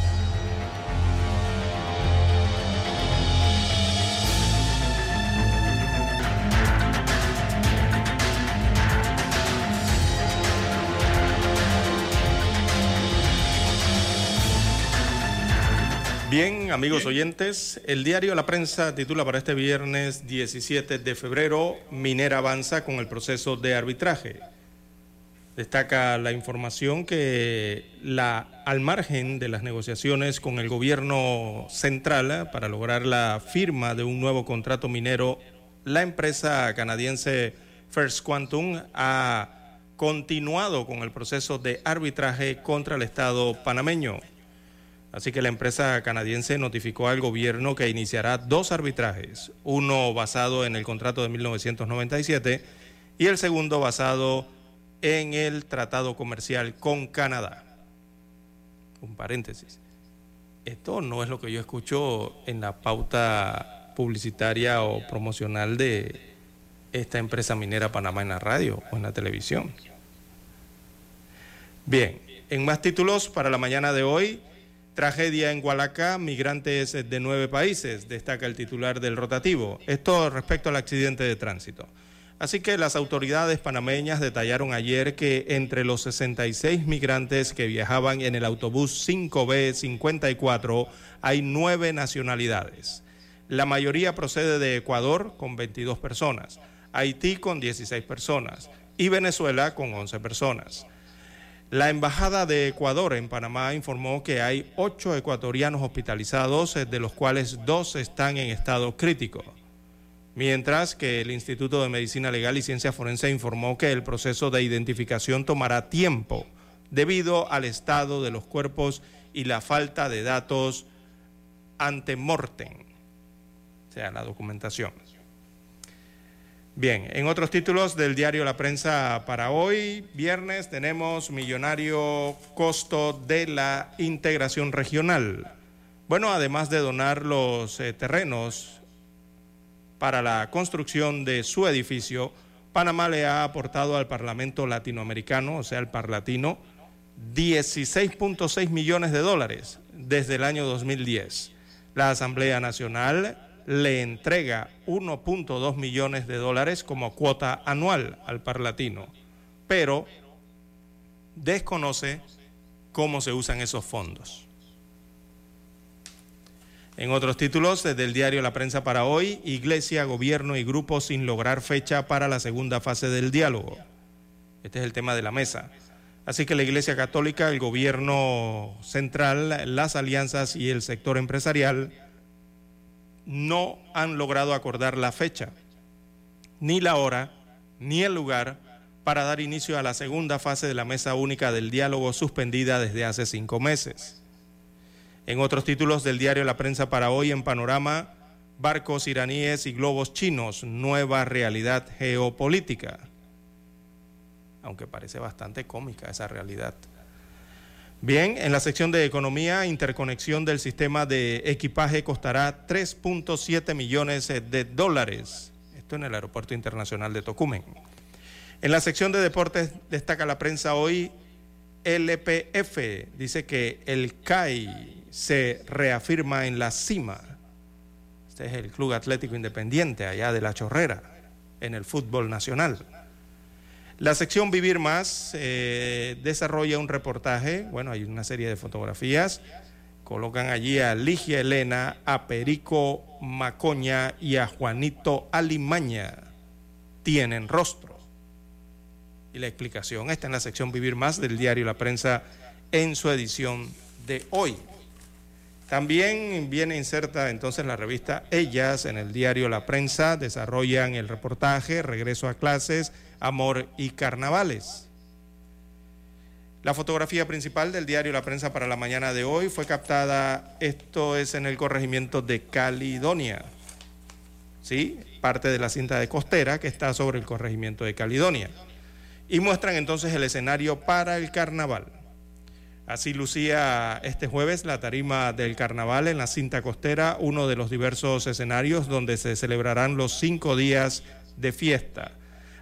Bien, amigos oyentes, el diario La Prensa titula para este viernes 17 de febrero, Minera avanza con el proceso de arbitraje. Destaca la información que la, al margen de las negociaciones con el gobierno central eh, para lograr la firma de un nuevo contrato minero, la empresa canadiense First Quantum ha continuado con el proceso de arbitraje contra el Estado panameño. Así que la empresa canadiense notificó al gobierno que iniciará dos arbitrajes, uno basado en el contrato de 1997 y el segundo basado en el tratado comercial con Canadá. Un paréntesis. Esto no es lo que yo escucho en la pauta publicitaria o promocional de esta empresa minera Panamá en la radio o en la televisión. Bien, en más títulos para la mañana de hoy, tragedia en Hualaca, migrantes de nueve países, destaca el titular del rotativo. Esto respecto al accidente de tránsito. Así que las autoridades panameñas detallaron ayer que entre los 66 migrantes que viajaban en el autobús 5B54 hay nueve nacionalidades. La mayoría procede de Ecuador con 22 personas, Haití con 16 personas y Venezuela con 11 personas. La Embajada de Ecuador en Panamá informó que hay ocho ecuatorianos hospitalizados, de los cuales dos están en estado crítico mientras que el Instituto de Medicina Legal y Ciencia Forense informó que el proceso de identificación tomará tiempo debido al estado de los cuerpos y la falta de datos ante mortem, o sea, la documentación. Bien, en otros títulos del diario La Prensa para hoy, viernes, tenemos millonario costo de la integración regional. Bueno, además de donar los eh, terrenos para la construcción de su edificio, Panamá le ha aportado al Parlamento Latinoamericano, o sea, al Parlatino, 16.6 millones de dólares desde el año 2010. La Asamblea Nacional le entrega 1.2 millones de dólares como cuota anual al Parlatino, pero desconoce cómo se usan esos fondos. En otros títulos del diario La Prensa para hoy, Iglesia, Gobierno y Grupo sin lograr fecha para la segunda fase del diálogo. Este es el tema de la mesa. Así que la Iglesia Católica, el Gobierno Central, las alianzas y el sector empresarial no han logrado acordar la fecha, ni la hora, ni el lugar para dar inicio a la segunda fase de la mesa única del diálogo suspendida desde hace cinco meses. En otros títulos del diario La Prensa para hoy en Panorama, barcos iraníes y globos chinos, nueva realidad geopolítica. Aunque parece bastante cómica esa realidad. Bien, en la sección de economía, interconexión del sistema de equipaje costará 3.7 millones de dólares. Esto en el Aeropuerto Internacional de Tocumen. En la sección de deportes destaca la prensa hoy LPF, dice que el CAI se reafirma en la cima. Este es el Club Atlético Independiente, allá de La Chorrera, en el fútbol nacional. La sección Vivir Más eh, desarrolla un reportaje, bueno, hay una serie de fotografías, colocan allí a Ligia Elena, a Perico Macoña y a Juanito Alimaña. Tienen rostro. Y la explicación está en la sección Vivir Más del diario La Prensa en su edición de hoy. También viene inserta entonces la revista Ellas en el diario La Prensa, desarrollan el reportaje Regreso a clases, Amor y Carnavales. La fotografía principal del diario La Prensa para la mañana de hoy fue captada, esto es en el corregimiento de Caledonia, ¿sí? parte de la cinta de costera que está sobre el corregimiento de Caledonia. Y muestran entonces el escenario para el carnaval. Así lucía este jueves la tarima del carnaval en la cinta costera, uno de los diversos escenarios donde se celebrarán los cinco días de fiesta.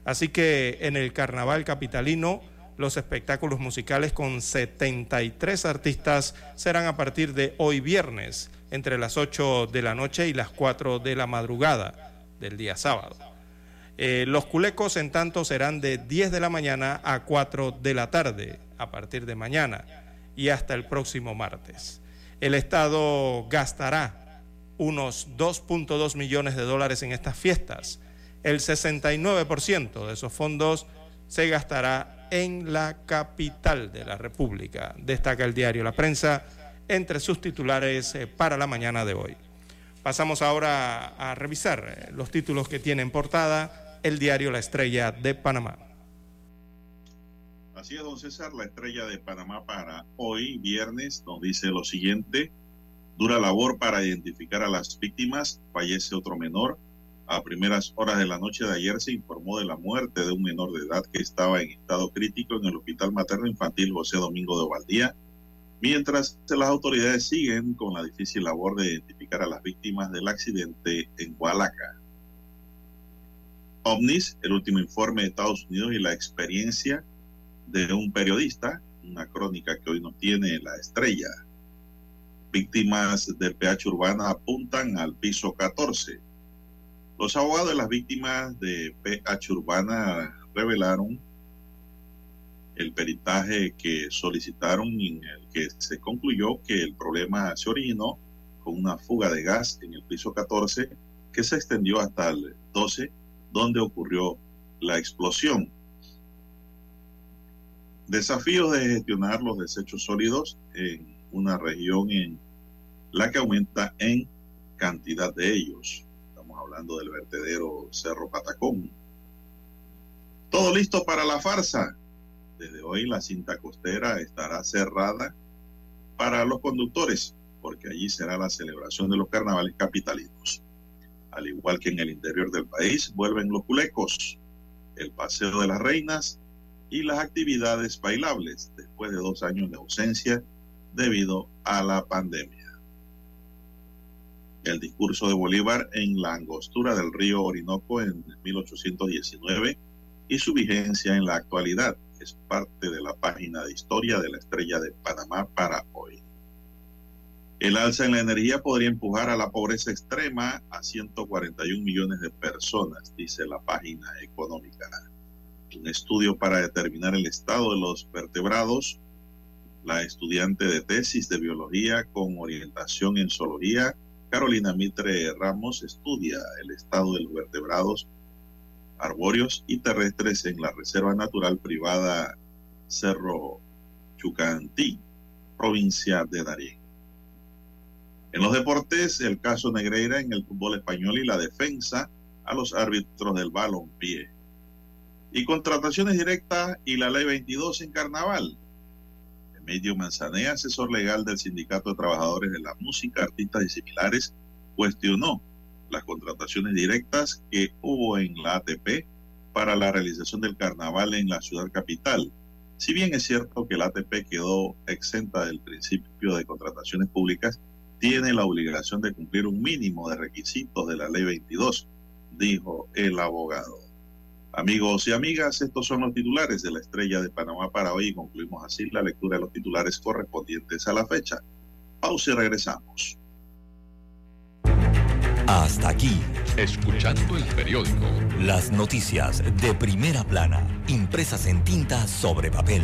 Así que en el carnaval capitalino, los espectáculos musicales con 73 artistas serán a partir de hoy viernes, entre las 8 de la noche y las 4 de la madrugada del día sábado. Eh, los culecos, en tanto, serán de 10 de la mañana a 4 de la tarde, a partir de mañana y hasta el próximo martes. El Estado gastará unos 2.2 millones de dólares en estas fiestas. El 69% de esos fondos se gastará en la capital de la República, destaca el diario La Prensa entre sus titulares eh, para la mañana de hoy. Pasamos ahora a revisar eh, los títulos que tiene en portada el diario La Estrella de Panamá. Así es, don César, la estrella de Panamá para hoy, viernes, nos dice lo siguiente. Dura labor para identificar a las víctimas. Fallece otro menor. A primeras horas de la noche de ayer se informó de la muerte de un menor de edad que estaba en estado crítico en el Hospital Materno Infantil José Domingo de Valdía, mientras las autoridades siguen con la difícil labor de identificar a las víctimas del accidente en Hualaca. OVNIS, el último informe de Estados Unidos y la experiencia de un periodista, una crónica que hoy nos tiene la estrella. Víctimas del PH Urbana apuntan al piso 14. Los abogados de las víctimas de PH Urbana revelaron el peritaje que solicitaron en el que se concluyó que el problema se originó con una fuga de gas en el piso 14 que se extendió hasta el 12 donde ocurrió la explosión. Desafíos de gestionar los desechos sólidos en una región en la que aumenta en cantidad de ellos. Del vertedero Cerro Patacón. Todo listo para la farsa. Desde hoy la cinta costera estará cerrada para los conductores, porque allí será la celebración de los carnavales capitalinos. Al igual que en el interior del país, vuelven los culecos, el paseo de las reinas y las actividades bailables después de dos años de ausencia debido a la pandemia. El discurso de Bolívar en la angostura del río Orinoco en 1819 y su vigencia en la actualidad es parte de la página de historia de la estrella de Panamá para hoy. El alza en la energía podría empujar a la pobreza extrema a 141 millones de personas, dice la página económica. Un estudio para determinar el estado de los vertebrados. La estudiante de tesis de biología con orientación en zoología, Carolina Mitre Ramos, estudia el estado de los vertebrados arbóreos y terrestres en la Reserva Natural Privada Cerro Chucantí, provincia de Darién. En los deportes, el caso Negreira en el fútbol español y la defensa a los árbitros del balompié. Y contrataciones directas y la ley 22 en carnaval. Emilio Manzanea, asesor legal del Sindicato de Trabajadores de la Música, Artistas y Similares, cuestionó las contrataciones directas que hubo en la ATP para la realización del carnaval en la ciudad capital. Si bien es cierto que la ATP quedó exenta del principio de contrataciones públicas, tiene la obligación de cumplir un mínimo de requisitos de la ley 22, dijo el abogado. Amigos y amigas, estos son los titulares de la estrella de Panamá para hoy concluimos así la lectura de los titulares correspondientes a la fecha. Pausa y regresamos. Hasta aquí, escuchando el periódico. Las noticias de primera plana, impresas en tinta sobre papel.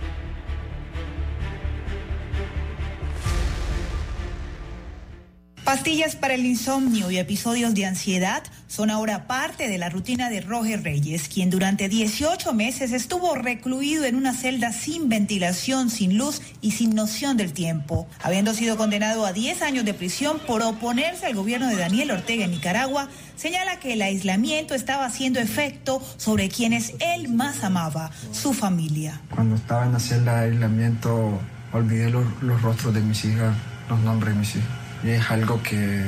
Pastillas para el insomnio y episodios de ansiedad son ahora parte de la rutina de Roger Reyes, quien durante 18 meses estuvo recluido en una celda sin ventilación, sin luz y sin noción del tiempo. Habiendo sido condenado a 10 años de prisión por oponerse al gobierno de Daniel Ortega en Nicaragua, señala que el aislamiento estaba haciendo efecto sobre quienes él más amaba, su familia. Cuando estaba en la celda de aislamiento, olvidé los, rostros de mis hijas, los nombres de mis hijas. Y es algo que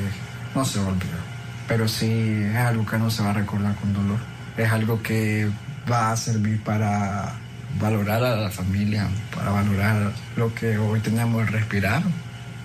no se va a olvidar. Pero sí es algo que no se va a recordar con dolor. Es algo que va a servir para valorar a la familia, para valorar lo que hoy tenemos respirar.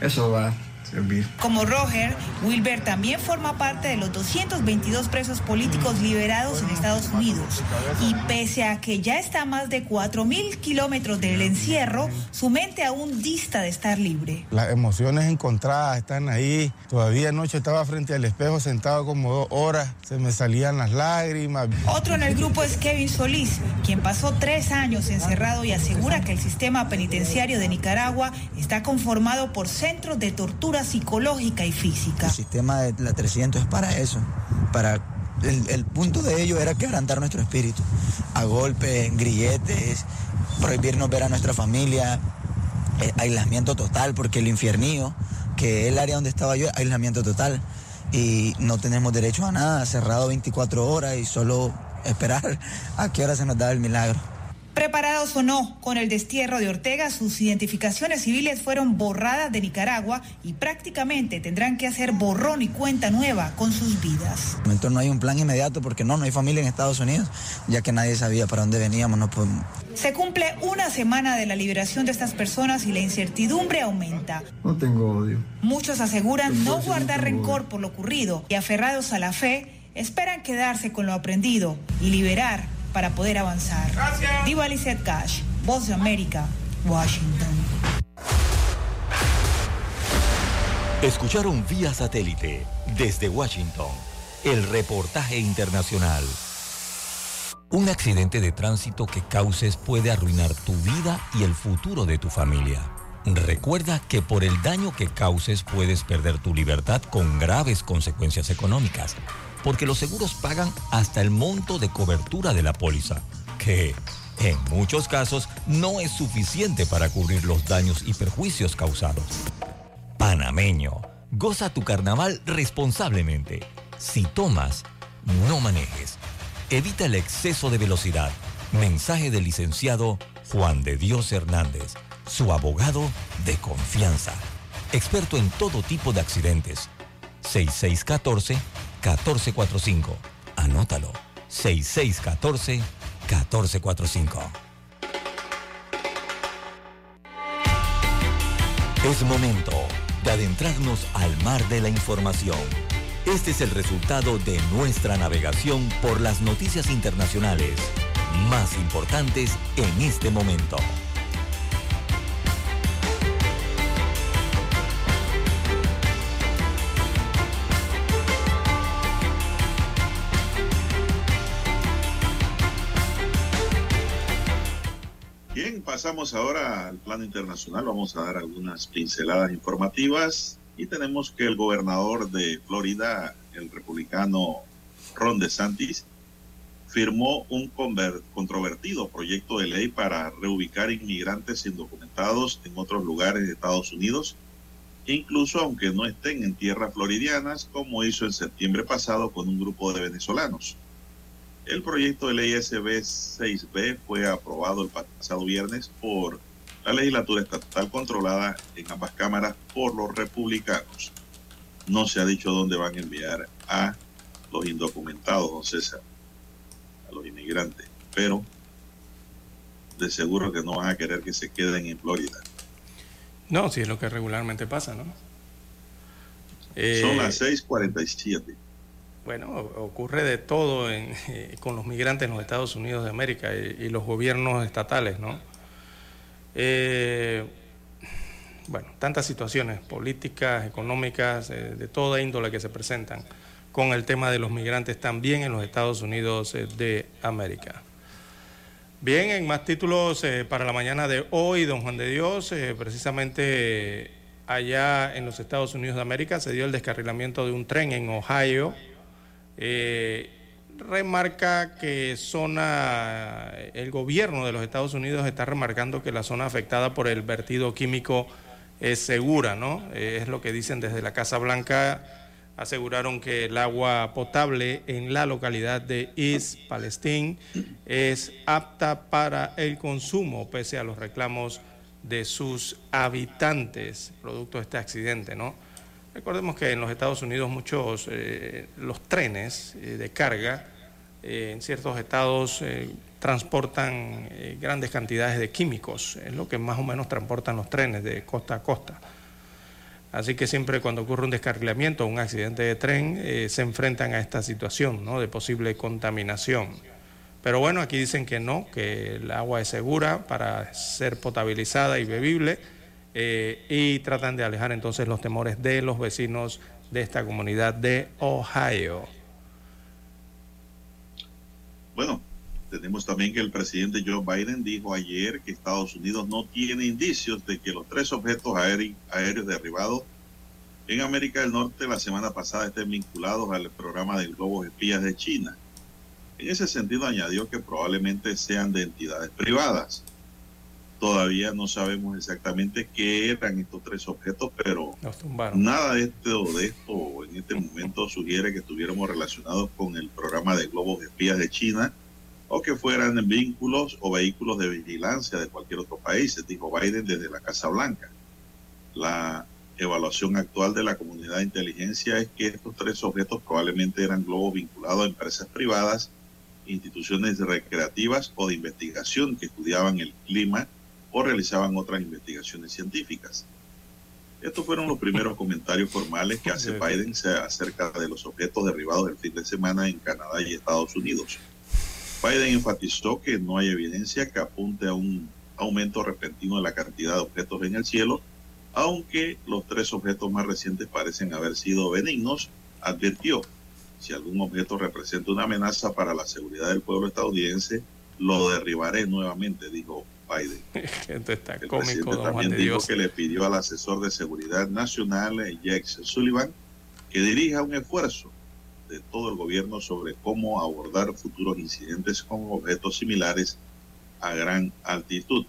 Eso va servir. Como Roger, Wilber también forma parte de los 222 presos políticos liberados en Estados Unidos. Y pese a que ya está a más de 4.000 kilómetros del encierro, su mente aún dista de estar libre. Las emociones encontradas están ahí. Todavía anoche estaba frente al espejo sentado como dos horas. Se me salían las lágrimas. Otro en el grupo es Kevin Solís, quien pasó tres años encerrado y asegura que el sistema penitenciario de Nicaragua está conformado por centros de tortura psicológica y física. El sistema de la 300 es para eso, para el, el, punto de ello era quebrantar nuestro espíritu, a golpes, grilletes, prohibirnos ver a nuestra familia, eh, aislamiento total, porque el infiernío, que es el área donde estaba yo, aislamiento total, y no tenemos derecho a nada, cerrado 24 horas y solo esperar <laughs> a qué hora se nos da el milagro. Preparados o no con el destierro de Ortega, sus identificaciones civiles fueron borradas de Nicaragua y prácticamente tendrán que hacer borrón y cuenta nueva con sus vidas. De momento no hay un plan inmediato porque no, no hay familia en Estados Unidos, ya que nadie sabía para dónde veníamos. No podemos. Se cumple una semana de la liberación de estas personas y la incertidumbre aumenta. No tengo odio. Muchos aseguran no guardar rencor por lo ocurrido y aferrados a la fe, esperan quedarse con lo aprendido y liberar para poder avanzar. Gracias. Diva Lizette Cash, Voz de América, Washington. Escucharon vía satélite desde Washington el reportaje internacional. Un accidente de tránsito que causes puede arruinar tu vida y el futuro de tu familia. Recuerda que por el daño que causes puedes perder tu libertad con graves consecuencias económicas porque los seguros pagan hasta el monto de cobertura de la póliza, que en muchos casos no es suficiente para cubrir los daños y perjuicios causados. Panameño, goza tu carnaval responsablemente. Si tomas, no manejes. Evita el exceso de velocidad. Mensaje del licenciado Juan de Dios Hernández, su abogado de confianza. Experto en todo tipo de accidentes. 6614 1445. Anótalo. 6614-1445. Es momento de adentrarnos al mar de la información. Este es el resultado de nuestra navegación por las noticias internacionales más importantes en este momento. Pasamos ahora al plano internacional. Vamos a dar algunas pinceladas informativas y tenemos que el gobernador de Florida, el republicano Ron DeSantis, firmó un controvertido proyecto de ley para reubicar inmigrantes indocumentados en otros lugares de Estados Unidos, incluso aunque no estén en tierras floridianas, como hizo en septiembre pasado con un grupo de venezolanos. El proyecto de ley SB 6B fue aprobado el pasado viernes por la legislatura estatal controlada en ambas cámaras por los republicanos. No se ha dicho dónde van a enviar a los indocumentados, don César, a los inmigrantes, pero de seguro que no van a querer que se queden en Florida. No, si es lo que regularmente pasa, ¿no? Son las 6:47. Eh, bueno, ocurre de todo en, con los migrantes en los Estados Unidos de América y, los gobiernos estatales, ¿no? Eh, bueno, tantas situaciones políticas, económicas, eh, de toda índole que se presentan con el tema de los migrantes también en los Estados Unidos eh, de América. Bien, en más títulos para la mañana de hoy, don Juan de Dios, precisamente allá en los Estados Unidos de América se dio el descarrilamiento de un tren en Ohio eh, remarca que zona, el gobierno de los Estados Unidos está remarcando que la zona afectada por el vertido químico es segura, ¿no? Eh, es lo que dicen desde la Casa Blanca. Aseguraron que el agua potable en la localidad de East Palestine es apta para el consumo, pese a los reclamos de sus habitantes, producto de este accidente, ¿no? Recordemos que en los Estados Unidos muchos, eh, los trenes eh, de carga eh, en ciertos estados transportan grandes cantidades de químicos, es lo que más o menos transportan los trenes de costa a costa. Así que siempre cuando ocurre un descarrilamiento o un accidente de tren, se enfrentan a esta situación ¿no? de posible contaminación. Pero bueno, aquí dicen que no, que el agua es segura para ser potabilizada y bebible eh, y tratan de alejar entonces los temores de los vecinos de esta comunidad de Ohio. Bueno, tenemos también que el presidente Joe Biden dijo ayer que Estados Unidos no tiene indicios de que los tres objetos aéreos derribados en América del Norte la semana pasada estén vinculados al programa de globos espías de China. En ese sentido añadió que probablemente sean de entidades privadas. Todavía no sabemos exactamente qué eran estos tres objetos, pero nada de esto, de esto en este momento sugiere que estuviéramos relacionados con el programa de globos espías de China o que fueran vínculos o vehículos de vigilancia de cualquier otro país, dijo Biden desde la Casa Blanca. La evaluación actual de la comunidad de inteligencia es que estos tres objetos probablemente eran globos vinculados a empresas privadas, instituciones recreativas o de investigación que estudiaban el clima o realizaban otras investigaciones científicas. Estos fueron los primeros comentarios formales que hace <laughs> Biden acerca de los objetos derribados el fin de semana en Canadá y Estados Unidos. Biden enfatizó que no hay evidencia que apunte a un aumento repentino de la cantidad de objetos en el cielo, aunque los tres objetos más recientes parecen haber sido benignos, advirtió. Si algún objeto representa una amenaza para la seguridad del pueblo estadounidense, lo derribaré nuevamente, dijo Biden. <laughs> Esto está El cómico, presidente don Juan también de dijo Dios. que le pidió al asesor de seguridad nacional, eh, Jake Sullivan, que dirija un esfuerzo de todo el gobierno sobre cómo abordar futuros incidentes con objetos similares a gran altitud.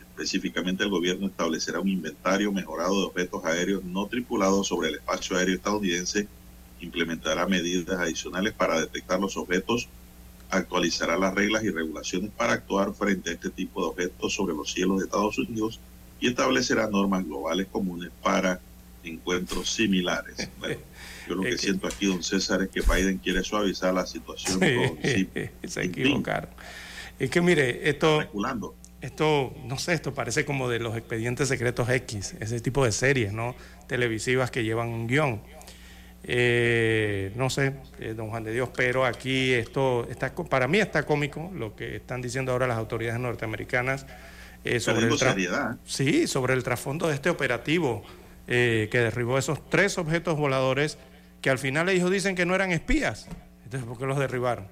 Específicamente, el gobierno establecerá un inventario mejorado de objetos aéreos no tripulados sobre el espacio aéreo estadounidense, implementará medidas adicionales para detectar los objetos, actualizará las reglas y regulaciones para actuar frente a este tipo de objetos sobre los cielos de Estados Unidos y establecerá normas globales comunes para encuentros similares. <laughs> Bueno, yo lo que siento aquí, don César, es que Biden quiere suavizar la situación con <laughs> se equivocaron. Es que mire, esto, esto, no sé, esto parece como de los expedientes secretos X, ese tipo de series, ¿no? Televisivas que llevan un guion. Eh, no sé, eh, don Juan de Dios, pero aquí esto está, para mí está cómico lo que están diciendo ahora las autoridades norteamericanas eh, sobre el seriedad. Sí, sobre el trasfondo de este operativo que derribó esos tres objetos voladores que al final ellos dicen que no eran espías. Entonces, ¿por qué los derribaron?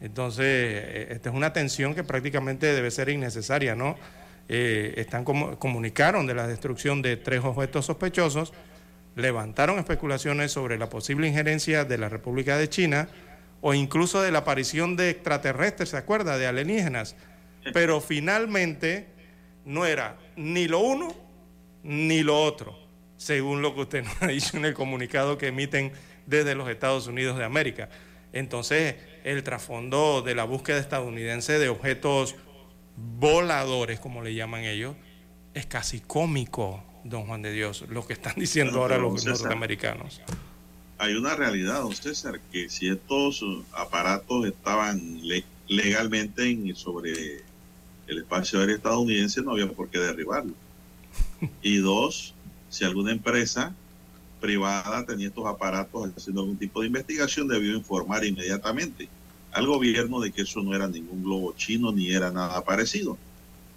Entonces, esta es una tensión que prácticamente debe ser innecesaria, ¿no? Están como, comunicaron de la destrucción de tres objetos sospechosos, levantaron especulaciones sobre la posible injerencia de la República de China o incluso de la aparición de extraterrestres, ¿se acuerda? De alienígenas. Pero finalmente no era ni lo uno ni lo otro, según lo que usted <laughs> nos ha dicho en el comunicado que emiten desde los Estados Unidos de América. Entonces, el trasfondo de la búsqueda estadounidense de objetos voladores, como le llaman ellos, es casi cómico, don Juan de Dios, lo que están diciendo ahora los César, norteamericanos. Hay una realidad, don César, que si estos aparatos estaban le- legalmente en, sobre el espacio aéreo estadounidense, no había por qué derribarlo. <laughs> Y dos, si alguna empresa privada tenía estos aparatos haciendo algún tipo de investigación, debió informar inmediatamente al gobierno de que eso no era ningún globo chino ni era nada parecido,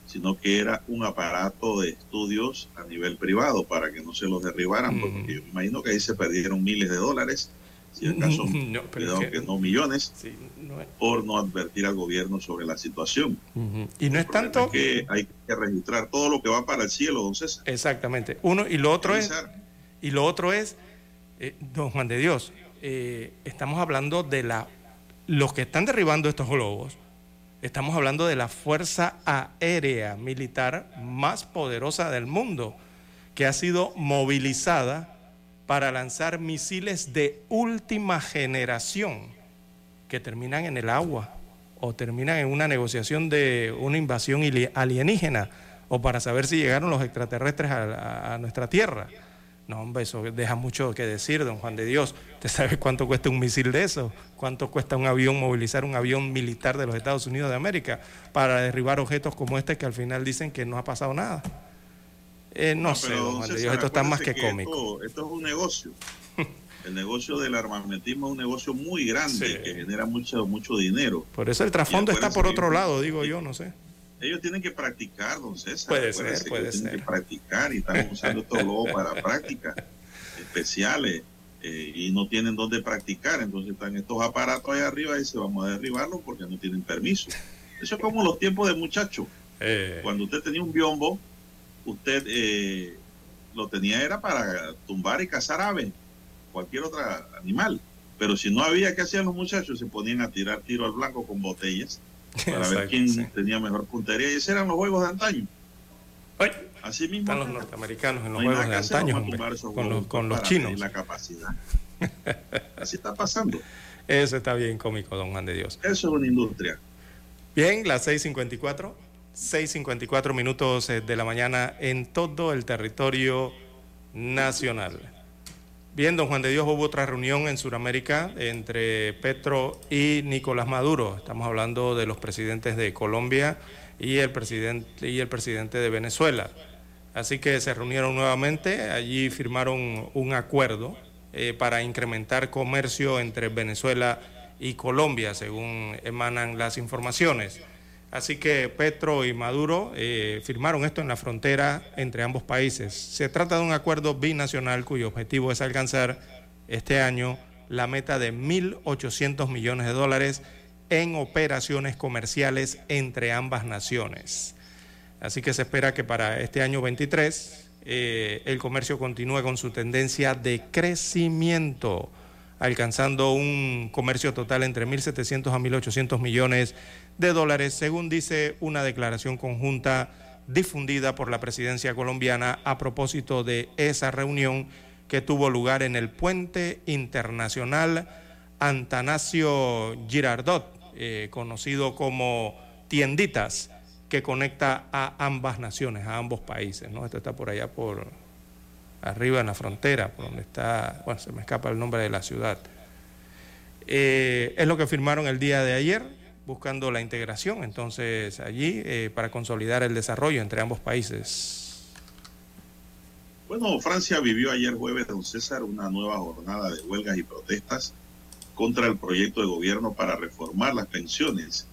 sino que era un aparato de estudios a nivel privado para que no se los derribaran, porque yo me imagino que ahí se perdieron miles de dólares, si acaso, <laughs> No, pero es que- que no millones, no es- por no advertir al gobierno sobre la situación. Y no es tanto... que hay que registrar todo lo que va para el cielo, don César. Exactamente. Uno y lo otro es y lo otro es eh, don Juan de Dios. eh, estamos hablando de la los que están derribando estos globos. Estamos hablando de la fuerza aérea militar más poderosa del mundo, que ha sido movilizada para lanzar misiles de última generación que terminan en el agua o terminan en una negociación de una invasión alienígena o para saber si llegaron los extraterrestres a nuestra tierra. No, hombre, eso deja mucho que decir, don Juan de Dios. ¿Usted sabe cuánto cuesta un misil de eso? ¿Cuánto cuesta un avión, movilizar un avión militar de los Estados Unidos de América para derribar objetos como este que al final dicen que no ha pasado nada? Eh, no, sé, pero, don Juan de Dios, esto está más que cómico. Esto, esto es un negocio. <laughs> El negocio del armamentismo es un negocio muy grande Sí. que genera mucho, mucho dinero. Por eso el trasfondo está por otro lado, digo yo, no sé. Ellos tienen que practicar, don César. Puede Acuérdese ser, puede tienen ser. que practicar y están usando estos globos para prácticas <laughs> especiales eh, y no tienen dónde practicar. Entonces están estos aparatos ahí arriba y dice vamos a derribarlos porque no tienen permiso. Eso es como los tiempos de muchachos. Eh, Cuando usted tenía un biombo, usted eh, lo tenía era para tumbar y cazar aves, cualquier otro animal. Pero si no había, ¿qué hacían los muchachos? Se ponían a tirar tiro al blanco con botellas para ver quién sí. tenía mejor puntería. Y esos eran los juegos de antaño. Así mismo. Están los norteamericanos en los No juegos de antaño, hombre, con los, juegos con los chinos. la capacidad. Así está pasando. <laughs> Eso está bien cómico, don Juan de Dios. Eso es una industria. Bien, las 6.54, 6.54 minutos eh, de la mañana en todo el territorio nacional. Bien, don Juan de Dios, hubo otra reunión en Sudamérica entre Petro y Nicolás Maduro. Estamos hablando de los presidentes de Colombia y el presidente, y el presidente de Venezuela. Así que se reunieron nuevamente, allí firmaron un acuerdo eh, para incrementar comercio entre Venezuela y Colombia, según emanan las informaciones. Así que Petro y Maduro eh, firmaron esto en la frontera entre ambos países. Se trata de un acuerdo binacional cuyo objetivo es alcanzar este año la meta de 1.800 millones de dólares en operaciones comerciales entre ambas naciones. Así que se espera que para este año 23 eh, el comercio continúe con su tendencia de crecimiento, alcanzando un comercio total entre 1.700 a 1.800 millones de dólares, según dice una declaración conjunta difundida por la presidencia colombiana a propósito de esa reunión que tuvo lugar en el puente internacional Antanasio Girardot, eh, conocido como Tienditas, que conecta a ambas naciones, a ambos países. ¿no? Esto está por allá por arriba en la frontera, por donde está, bueno, se me escapa el nombre de la ciudad. Eh, es lo que firmaron el día de ayer, buscando la integración, entonces allí, eh, para consolidar el desarrollo entre ambos países. Bueno, Francia vivió ayer jueves, don César, una nueva jornada de huelgas y protestas contra el proyecto de gobierno para reformar las pensiones.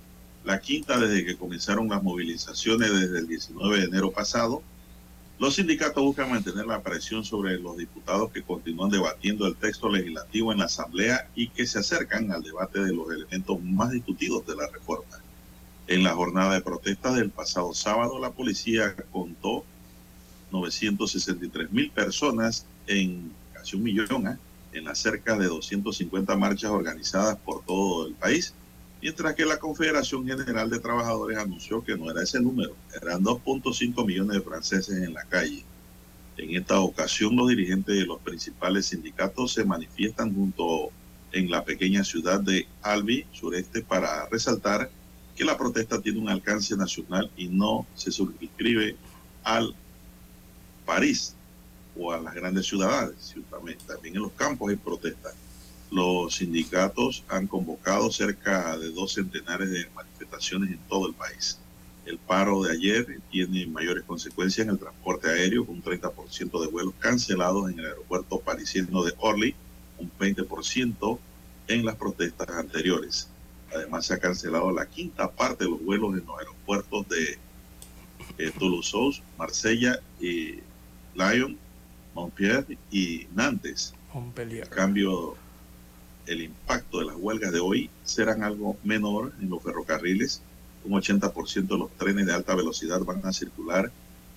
La quinta desde que comenzaron las movilizaciones desde el 19 de enero pasado. Los sindicatos buscan mantener la presión sobre los diputados que continúan debatiendo el texto legislativo en la Asamblea y que se acercan al debate de los elementos más discutidos de la reforma. En la jornada de protestas del pasado sábado, la policía contó 963 mil personas en casi un millón, ¿eh? en las cerca de 250 marchas organizadas por todo el país, mientras que la Confederación General de Trabajadores anunció que no era ese número, eran 2.5 millones de franceses en la calle. En esta ocasión, los dirigentes de los principales sindicatos se manifiestan junto en la pequeña ciudad de Albi, sureste, para resaltar que la protesta tiene un alcance nacional y no se suscribe al París o a las grandes ciudades. También, en los campos hay protestas. Los sindicatos han convocado cerca de dos centenares de manifestaciones en todo el país. El paro de ayer tiene mayores consecuencias en el transporte aéreo, con un 30% de vuelos cancelados en el aeropuerto parisino de Orly, un 20% en las protestas anteriores. Además, se ha cancelado la quinta parte de los vuelos en los aeropuertos de eh, Toulouse, Marsella y Lyon, Montpellier y Nantes. Montpellier. En cambio, el impacto de las huelgas de hoy serán algo menor en los ferrocarriles. Un 80% de los trenes de alta velocidad van a circular,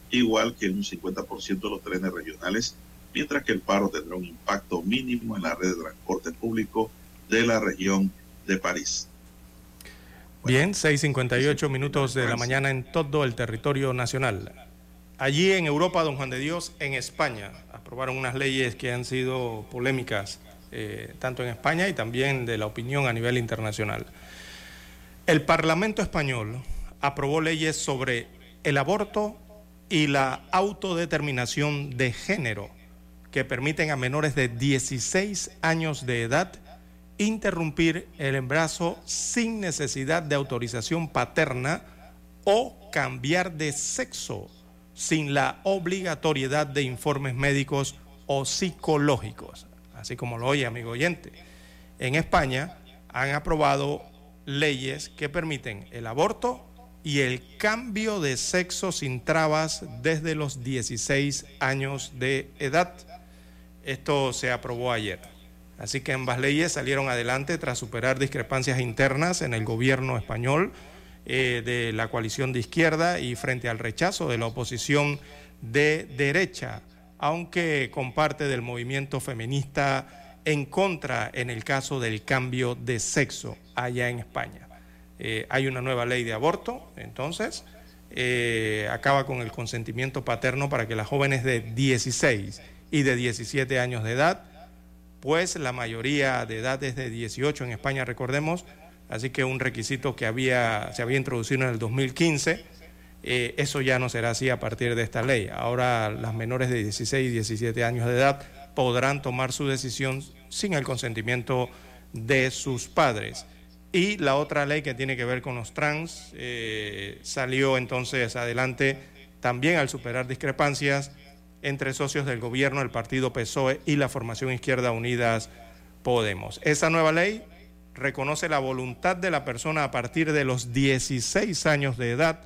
igual que un 50% de los trenes regionales, mientras que el paro tendrá un impacto mínimo en la red de transporte público de la región de París. Bien, 6.58 minutos de la mañana en todo el territorio nacional. Allí en Europa, don Juan de Dios, en España, aprobaron unas leyes que han sido polémicas, eh, tanto en España y también de la opinión a nivel internacional. El Parlamento español aprobó leyes sobre el aborto y la autodeterminación de género que permiten a menores de 16 años de edad interrumpir el embarazo sin necesidad de autorización paterna o cambiar de sexo sin la obligatoriedad de informes médicos o psicológicos. Así como lo oye, amigo oyente. En España han aprobado leyes que permiten el aborto y el cambio de sexo sin trabas desde los 16 años de edad. Esto se aprobó ayer. Así que ambas leyes salieron adelante tras superar discrepancias internas en el gobierno español eh, de la coalición de izquierda y frente al rechazo de la oposición de derecha aunque comparte del movimiento feminista en contra en el caso del cambio de sexo allá en España. Eh, hay una nueva ley de aborto, entonces eh, acaba con el consentimiento paterno para que las jóvenes de 16 y de 17 años de edad, pues la mayoría de edad es de 18 en España, recordemos, así que un requisito que había, se había introducido en el 2015, eh, eso ya no será así a partir de esta ley. Ahora las menores de 16 y 17 años de edad podrán tomar su decisión sin el consentimiento de sus padres. Y la otra ley que tiene que ver con los trans eh, salió entonces adelante también al superar discrepancias entre socios del gobierno, el partido PSOE y la formación Izquierda Unidas Podemos. Esa nueva ley reconoce la voluntad de la persona a partir de los 16 años de edad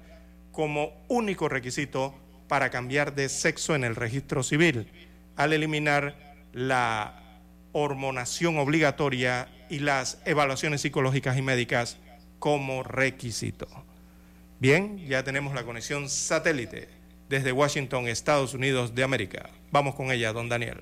como único requisito para cambiar de sexo en el registro civil, al eliminar la hormonación obligatoria y las evaluaciones psicológicas y médicas como requisito. Bien, ya tenemos la conexión satélite desde Washington, Estados Unidos de América. Vamos con ella, don Daniel.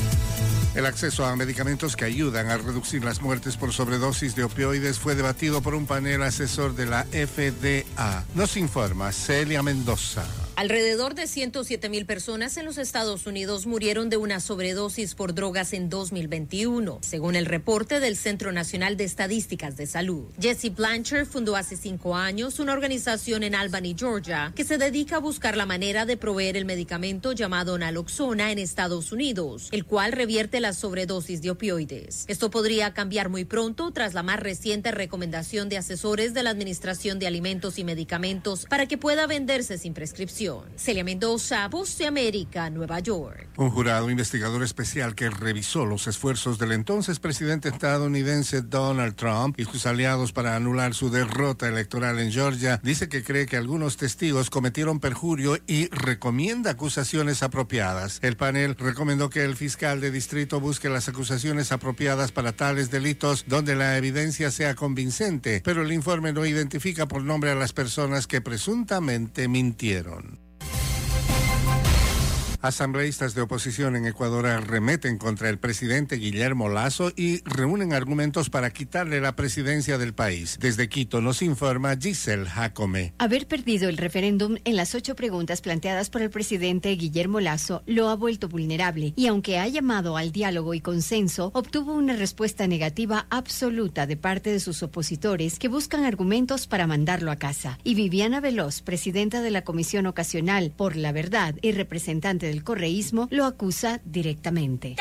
El acceso a medicamentos que ayudan a reducir las muertes por sobredosis de opioides fue debatido por un panel asesor de la FDA. Nos informa Celia Mendoza. Alrededor de 107 mil personas en los Estados Unidos murieron de una sobredosis por drogas en 2021, según el reporte del Centro Nacional de Estadísticas de Salud. Jesse Blanchard fundó hace cinco años una organización en Albany, Georgia, que se dedica a buscar la manera de proveer el medicamento llamado naloxona en Estados Unidos, el cual revierte la sobredosis de opioides. Esto podría cambiar muy pronto tras la más reciente recomendación de asesores de la Administración de Alimentos y Medicamentos para que pueda venderse sin prescripción. Celia Mendoza, Voz de América, Nueva York. Un jurado investigador especial que revisó los esfuerzos del entonces presidente estadounidense Donald Trump y sus aliados para anular su derrota electoral en Georgia dice que cree que algunos testigos cometieron perjurio y recomienda acusaciones apropiadas. El panel recomendó que el fiscal de distrito busque las acusaciones apropiadas para tales delitos donde la evidencia sea convincente, pero el informe no identifica por nombre a las personas que presuntamente mintieron. Asambleístas de oposición en Ecuador arremeten contra el presidente Guillermo Lazo y reúnen argumentos para quitarle la presidencia del país. Desde Quito nos informa Giselle Jacome. Haber perdido el referéndum en las ocho preguntas planteadas por el presidente Guillermo Lazo lo ha vuelto vulnerable y aunque ha llamado al diálogo y consenso, obtuvo una respuesta negativa absoluta de parte de sus opositores que buscan argumentos para mandarlo a casa. Y Viviana Veloz, presidenta de la Comisión Ocasional por la Verdad y representante del correísmo lo acusa directamente.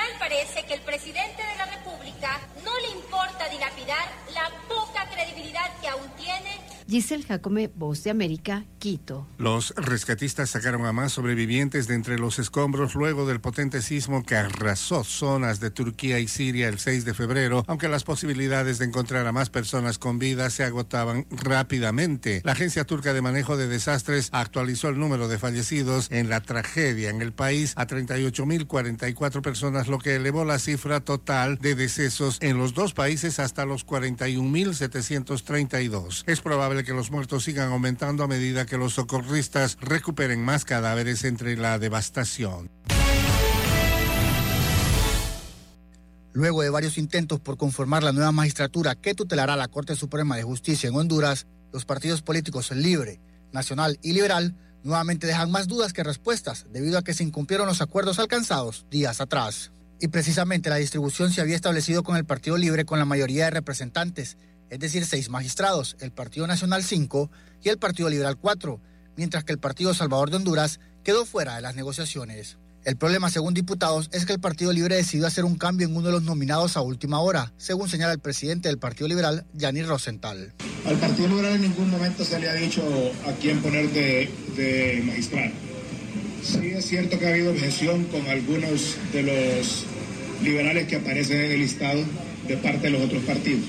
Giselle Jacome, Voz de América, Quito. Los rescatistas sacaron a más sobrevivientes de entre los escombros luego del potente sismo que arrasó zonas de Turquía y Siria el 6 de febrero, aunque las posibilidades de encontrar a más personas con vida se agotaban rápidamente. La Agencia Turca de Manejo de Desastres actualizó el número de fallecidos en la tragedia en el país a 38.044 personas, lo que elevó la cifra total de decesos en los dos países hasta los 41.732. Es probable que los muertos sigan aumentando a medida que los socorristas recuperen más cadáveres entre la devastación. Luego de varios intentos por conformar la nueva magistratura que tutelará la Corte Suprema de Justicia en Honduras, los partidos políticos Libre, Nacional y Liberal nuevamente dejan más dudas que respuestas debido a que se incumplieron los acuerdos alcanzados días atrás. Y precisamente la distribución se había establecido con el Partido Libre con la mayoría de representantes, es decir, seis magistrados, el Partido Nacional cinco y el Partido Liberal cuatro, mientras que el Partido Salvador de Honduras quedó fuera de las negociaciones. El problema, según diputados, es que el Partido Libre decidió hacer un cambio en uno de los nominados a última hora, según señala el presidente del Partido Liberal, Yanir Rosenthal. Al Partido Liberal en ningún momento se le ha dicho a quién poner de, de magistral. Sí es cierto que ha habido objeción con algunos de los liberales que aparecen en el listado de parte de los otros partidos.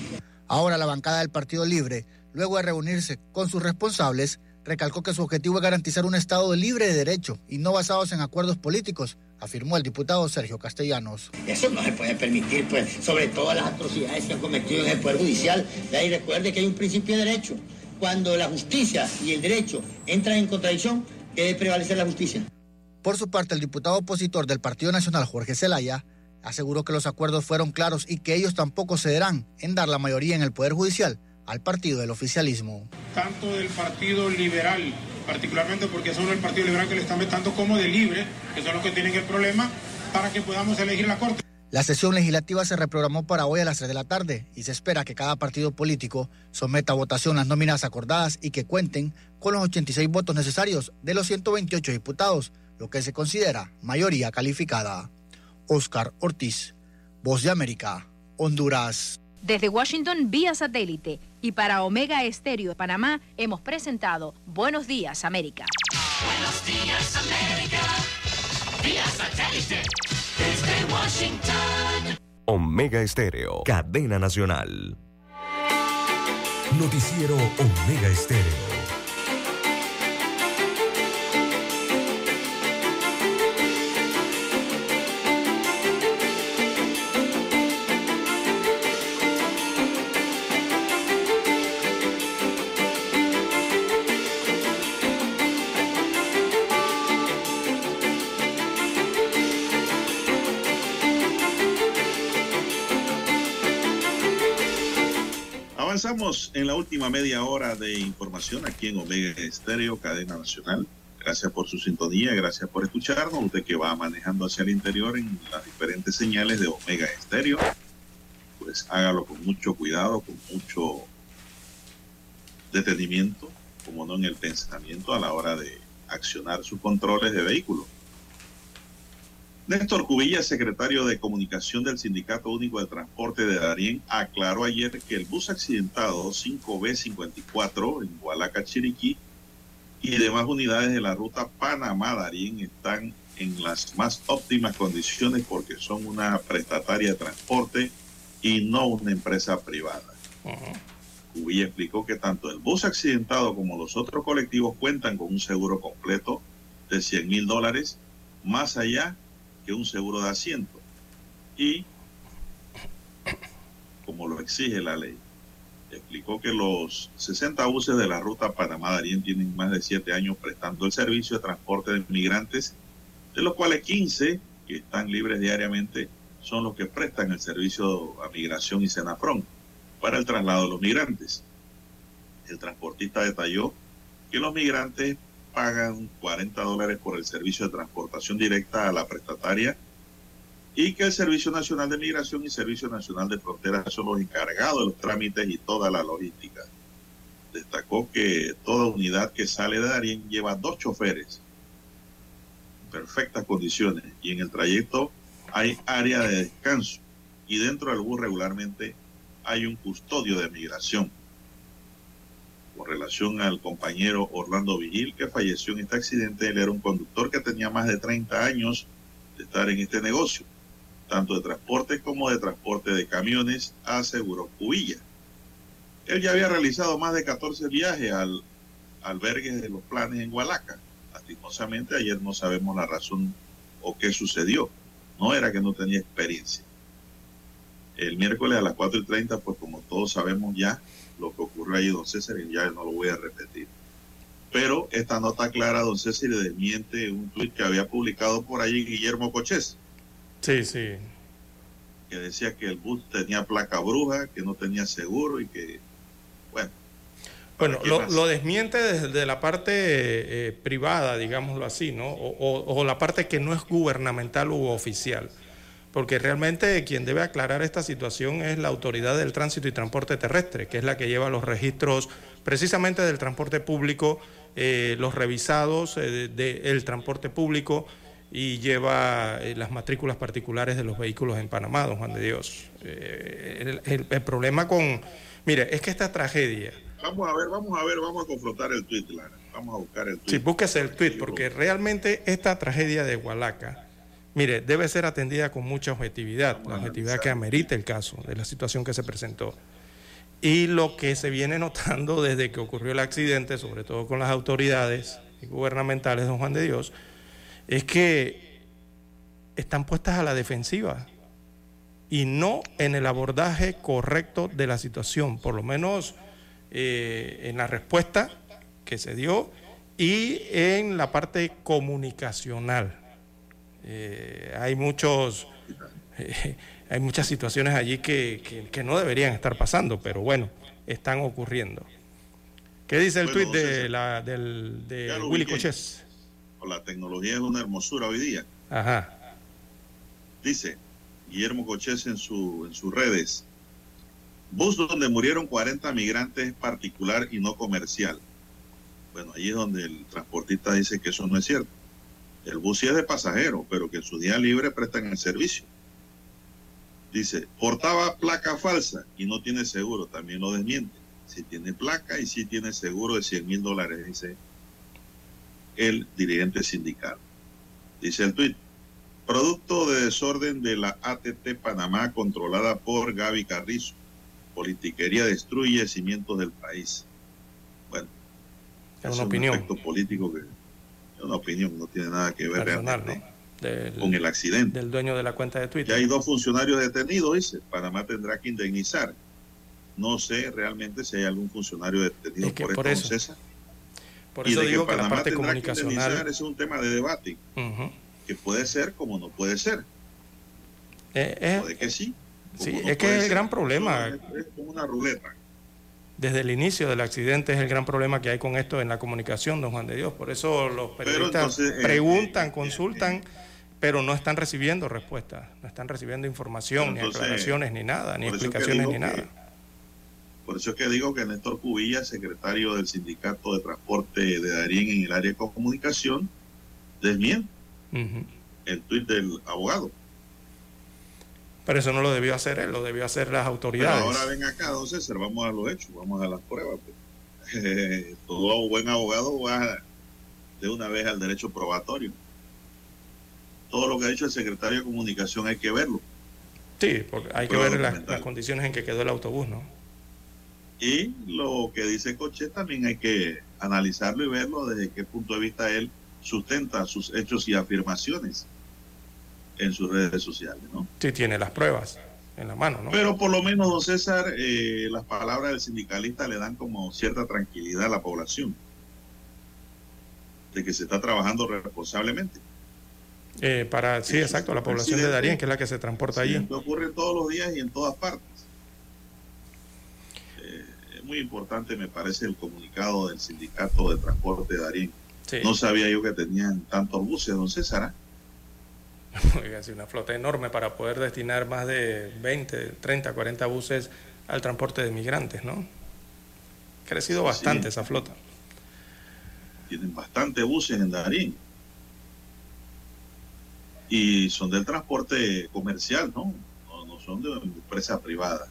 Ahora la bancada del Partido Libre, luego de reunirse con sus responsables, recalcó que su objetivo es garantizar un Estado libre de derecho y no basados en acuerdos políticos, afirmó el diputado Sergio Castellanos. Eso no se puede permitir, pues, sobre todas las atrocidades que han cometido en el Poder Judicial. Y recuerde que hay un principio de derecho. Cuando la justicia y el derecho entran en contradicción, debe prevalecer la justicia. Por su parte, el diputado opositor del Partido Nacional, Jorge Zelaya, aseguró que los acuerdos fueron claros y que ellos tampoco cederán en dar la mayoría en el Poder Judicial al partido del oficialismo. Tanto del Partido Liberal, particularmente porque son el Partido Liberal que le están vetando como de Libre, que son los que tienen el problema, para que podamos elegir la Corte. La sesión legislativa se reprogramó para hoy a las 3 de la tarde y se espera que cada partido político someta a votación las nóminas acordadas y que cuenten con los 86 votos necesarios de los 128 diputados, lo que se considera mayoría calificada. Oscar Ortiz, Voz de América, Honduras. Desde Washington vía satélite y para Omega Estéreo de Panamá hemos presentado Buenos Días América. Buenos días, América. Vía satélite. Desde Washington. Omega Estéreo, cadena nacional. Noticiero Omega Estéreo. Avanzamos en la última media hora de información aquí en Omega Estéreo, cadena nacional. Gracias por su sintonía, gracias por escucharnos. Usted que va manejando hacia el interior en las diferentes señales de Omega Estéreo, pues hágalo con mucho cuidado, con mucho detenimiento, como no en el pensamiento a la hora de accionar sus controles de vehículo. Néstor Cubilla, secretario de Comunicación del Sindicato Único de Transporte de Darién, aclaró ayer que el bus accidentado 5B54 en Hualaca, Chiriquí y demás unidades de la ruta Panamá-Darién están en las más óptimas condiciones porque son una prestataria de transporte y no una empresa privada. Cubilla explicó que tanto el bus accidentado como los otros colectivos cuentan con un seguro completo de 100 mil dólares, más allá que un seguro de asiento. Y, como lo exige la ley, explicó que los 60 buses de la ruta Panamá-Darién tienen más de 7 años prestando el servicio de transporte de migrantes, de los cuales 15 que están libres diariamente son los que prestan el servicio a migración y Senafrón para el traslado de los migrantes. El transportista detalló que los migrantes pagan 40 dólares por el servicio de transportación directa a la prestataria y que el Servicio Nacional de Migración y Servicio Nacional de Fronteras son los encargados de los trámites y toda la logística. Destacó que toda unidad que sale de Darien lleva dos choferes en perfectas condiciones y en el trayecto hay área de descanso y dentro del bus regularmente hay un custodio de migración relación al compañero Orlando Vigil que falleció en este accidente. Él era un conductor que tenía más de 30 años de estar en este negocio, tanto de transporte como de transporte de camiones, aseguró Cubilla. Él ya había realizado más de 14 viajes al albergue de los planes en Hualaca. Lastimosamente ayer no sabemos la razón o qué sucedió. No era que no tenía experiencia. El miércoles a las 4 y 30, pues como todos sabemos ya, lo que ocurrió ahí, don César, y ya no lo voy a repetir. Pero esta nota clara, don César, le desmiente un tuit que había publicado por ahí Guillermo Cochés, Sí, sí. que decía que el bus tenía placa bruja, que no tenía seguro y que, bueno. Bueno, lo, desmiente desde la parte eh, privada, digámoslo así, ¿no? O, o- o la parte que no es gubernamental u oficial. Porque realmente quien debe aclarar esta situación es la Autoridad del Tránsito y Transporte Terrestre, que es la que lleva los registros precisamente del transporte público, eh, los revisados eh, del transporte público y lleva eh, las matrículas particulares de los vehículos en Panamá, don Juan de Dios. El, el- el problema con... Mire, es que esta tragedia... Vamos a ver, vamos a ver, vamos a confrontar el tweet, Lara. Vamos a buscar el Sí, tweet. búsquese el tweet, porque realmente esta tragedia de Hualaca, mire, debe ser atendida con mucha objetividad, la objetividad que amerita el caso de la situación que se presentó. Y lo que se viene <laughs> notando desde que ocurrió el accidente, sobre todo con las autoridades gubernamentales, don Juan de Dios, es que están puestas a la defensiva y no en el abordaje correcto de la situación, por lo menos eh, en la respuesta que se dio y en la parte comunicacional. Eh, hay muchos, eh, hay muchas situaciones allí que, que- que no deberían estar pasando, pero bueno, están ocurriendo. ¿Qué dice el Bueno, tuit de, la, del, de Willy. Cochés? La tecnología es una hermosura hoy día. Ajá. Dice Guillermo Cochés en, su, en sus redes. Bus donde murieron 40 migrantes es particular y no comercial. Bueno, ahí es donde el transportista dice que eso no es cierto. El bus sí es de pasajeros, pero que en su día libre prestan el servicio. Dice, portaba placa falsa y no tiene seguro, también lo desmiente. Si tiene placa y sí tiene seguro de 100 mil dólares, dice el dirigente sindical. Dice el tuit, producto de desorden de la ATT Panamá controlada por Gaby Carrizo. Politiquería destruye cimientos del país. Bueno, Es una un opinión. aspecto político que una opinión, no tiene nada que ver Personal, realmente Del, con el accidente. del dueño de la cuenta de Ya Twitter. hay dos funcionarios detenidos, dice. Panamá tendrá que indemnizar. No sé realmente si hay algún funcionario detenido Es que por, por esto, eso-. Por Y eso de digo que la Panamá parte tendrá que comunicacional. indemnizar, ese es un tema de debate, que puede ser como no puede ser. Eh, eh, Puede que sí. sí, no es que es el gran problema. Es como una ruleta. Desde el inicio del accidente es el gran problema que hay con esto en la comunicación, don Juan de Dios. Por eso los periodistas entonces, eh, preguntan, consultan, pero no están recibiendo respuestas, no están recibiendo información, entonces, ni aclaraciones, ni nada, ni explicaciones, ni que- nada. Por eso es que digo que Néstor Cubilla, secretario del Sindicato de Transporte de Darín en el área de comunicación, desmiente el tuit del abogado. Pero eso no lo debió hacer él, lo debió hacer las Pero autoridades. ahora ven acá, don César, vamos a los hechos, vamos a las pruebas. pues. Eh, todo buen abogado va de una vez al derecho probatorio. Todo lo que ha dicho el secretario de comunicación hay que verlo. Sí, porque hay que ver las, las condiciones en que quedó el autobús, ¿no? Y lo que dice Coche también hay que analizarlo y verlo desde qué punto de vista él sustenta sus hechos y afirmaciones en sus redes sociales, ¿no? Sí, tiene las pruebas en la mano, ¿no? Pero por lo menos, don César, eh, las palabras del sindicalista le dan como cierta tranquilidad a la población de que se está trabajando responsablemente. Eh, para, sí, exacto, la población de Darien, que es la que se transporta allí. Esto ocurre todos los días y en todas partes. Eh, es muy importante, me parece, el comunicado del sindicato de transporte de Darín. Sí. No sabía yo que tenían tantos buses, don César. <laughs> una flota enorme para poder destinar más de 20, 30, 40 buses al transporte de migrantes, ¿no? Ha crecido bastante Sí. esa flota. Tienen bastantes buses en Darín. Y son del transporte comercial, ¿no? No, no son de empresa privada.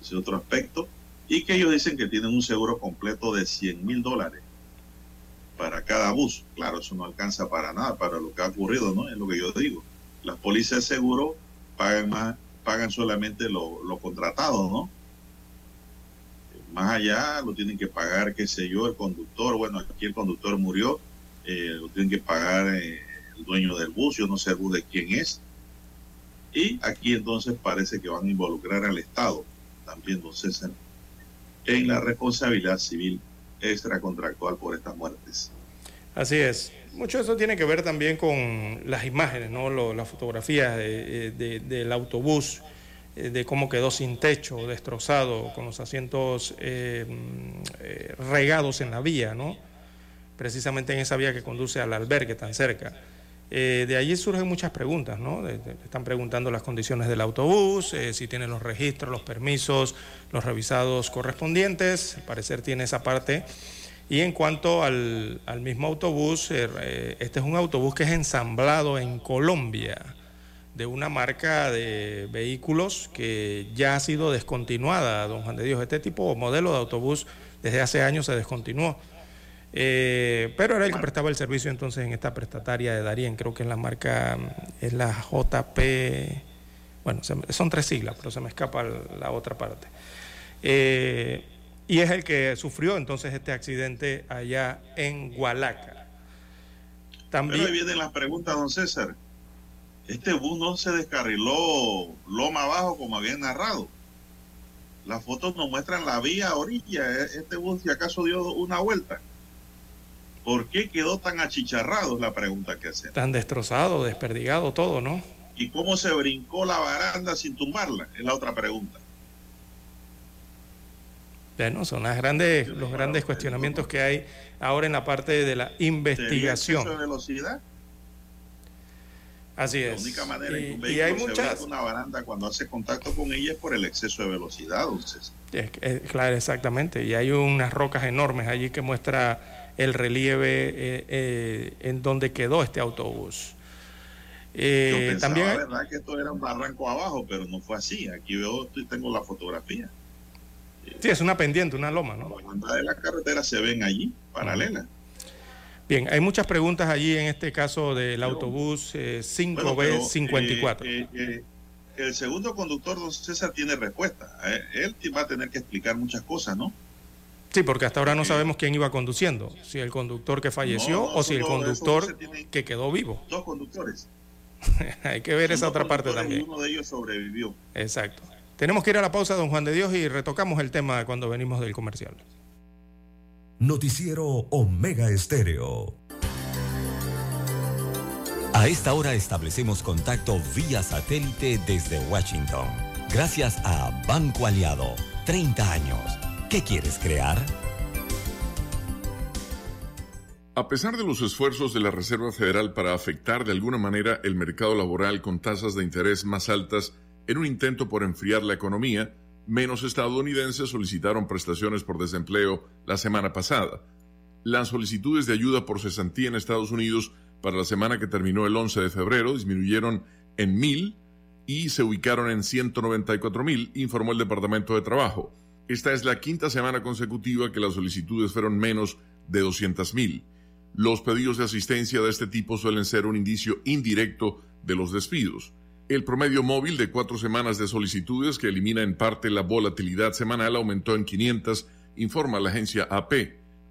Ese es otro aspecto. Y que ellos dicen que tienen un seguro completo de 100 mil dólares para cada bus. Claro, eso no alcanza para nada, para lo que ha ocurrido, ¿no? Es lo que yo digo. Las pólizas de seguro pagan más, pagan solamente lo, lo contratado, ¿no? Más allá lo tienen que pagar, qué sé yo, el conductor. Bueno, aquí el conductor murió, eh, lo tienen que pagar eh, el dueño del bus, yo no sé el bus de quién es. Y aquí entonces parece que van a involucrar al Estado, también, don César, en la responsabilidad civil extracontractual por estas muertes. Así es. Mucho de eso tiene que ver también con las imágenes, ¿no? Las fotografías de- de- del autobús, eh, de cómo quedó sin techo, destrozado, con los asientos eh, eh, regados en la vía, ¿no? Precisamente en esa vía que conduce al albergue tan cerca. Eh, de allí surgen muchas preguntas, ¿no? Están preguntando las condiciones del autobús, eh, si tiene los registros, los permisos, los revisados correspondientes. Al parecer tiene esa parte. Y en cuanto al, mismo autobús, eh, este es un autobús que es ensamblado en Colombia de una marca de vehículos que ya ha sido descontinuada, don Juan de Dios. Este tipo de modelo de autobús desde hace años se descontinuó. Eh, pero era el que prestaba el servicio entonces en esta prestataria de Darien, creo que es la marca, es la JP, bueno, se son tres siglas, pero se me escapa la otra parte. Eh, y es el que sufrió entonces este accidente allá en Hualaca. También, Pero ahí vienen las preguntas, don César. Este bus no se descarriló loma abajo como habían narrado. Las fotos nos muestran la vía a orilla. E- Este bus, si acaso dio una vuelta. ¿Por qué quedó tan achicharrado? Es la pregunta que hacemos. tan destrozado, desperdigado todo, ¿no? ¿Y cómo se brincó la baranda sin tumbarla? Es la otra pregunta. Bueno, son las grandes, los grandes cuestionamientos que hay ahora en la parte de la ¿Sería investigación. exceso de velocidad? Así La es. única manera en que un Y, y hay vehículo se muchas, una baranda cuando hace contacto con ella es por el exceso de velocidad, es- es- claro, exactamente. Y hay unas rocas enormes allí que muestra el relieve eh, eh, en donde quedó este autobús. Eh, Yo pensaba, también hay- verdad, que esto era un barranco abajo, pero no fue así. Aquí veo, y tengo la fotografía. sí, es una pendiente, una loma, ¿no? La banda de la carretera se ven allí, paralela. Bien, hay muchas preguntas allí en este caso del autobús eh, Bueno, pero, 5B54. eh, eh, eh, el segundo conductor, don César, tiene respuesta. Él va a tener que explicar muchas cosas, ¿no? Sí, porque hasta ahora no sabemos quién iba conduciendo, si el conductor que falleció No, o si el conductor que quedó vivo. Dos conductores. <laughs> Hay que ver esa otra parte y también. Uno de ellos sobrevivió. Exacto. Tenemos que ir a la pausa, don Juan de Dios, y retocamos el tema cuando venimos del comercial. Noticiero Omega Estéreo. A esta hora establecemos contacto vía satélite desde Washington. Gracias a Banco Aliado. 30 años. ¿Qué quieres crear? A pesar de los esfuerzos de la Reserva Federal para afectar de alguna manera el mercado laboral con tasas de interés más altas en un intento por enfriar la economía, menos estadounidenses solicitaron prestaciones por desempleo la semana pasada. Las solicitudes de ayuda por cesantía en Estados Unidos para la semana que terminó el 11 de febrero disminuyeron en mil y se ubicaron en 194 mil, informó el Departamento de Trabajo. Esta es la quinta semana consecutiva que las solicitudes fueron menos de 200 mil. Los pedidos de asistencia de este tipo suelen ser un indicio indirecto de los despidos. El promedio móvil de cuatro semanas de solicitudes, que elimina en parte la volatilidad semanal, aumentó en 500, informa la agencia AP.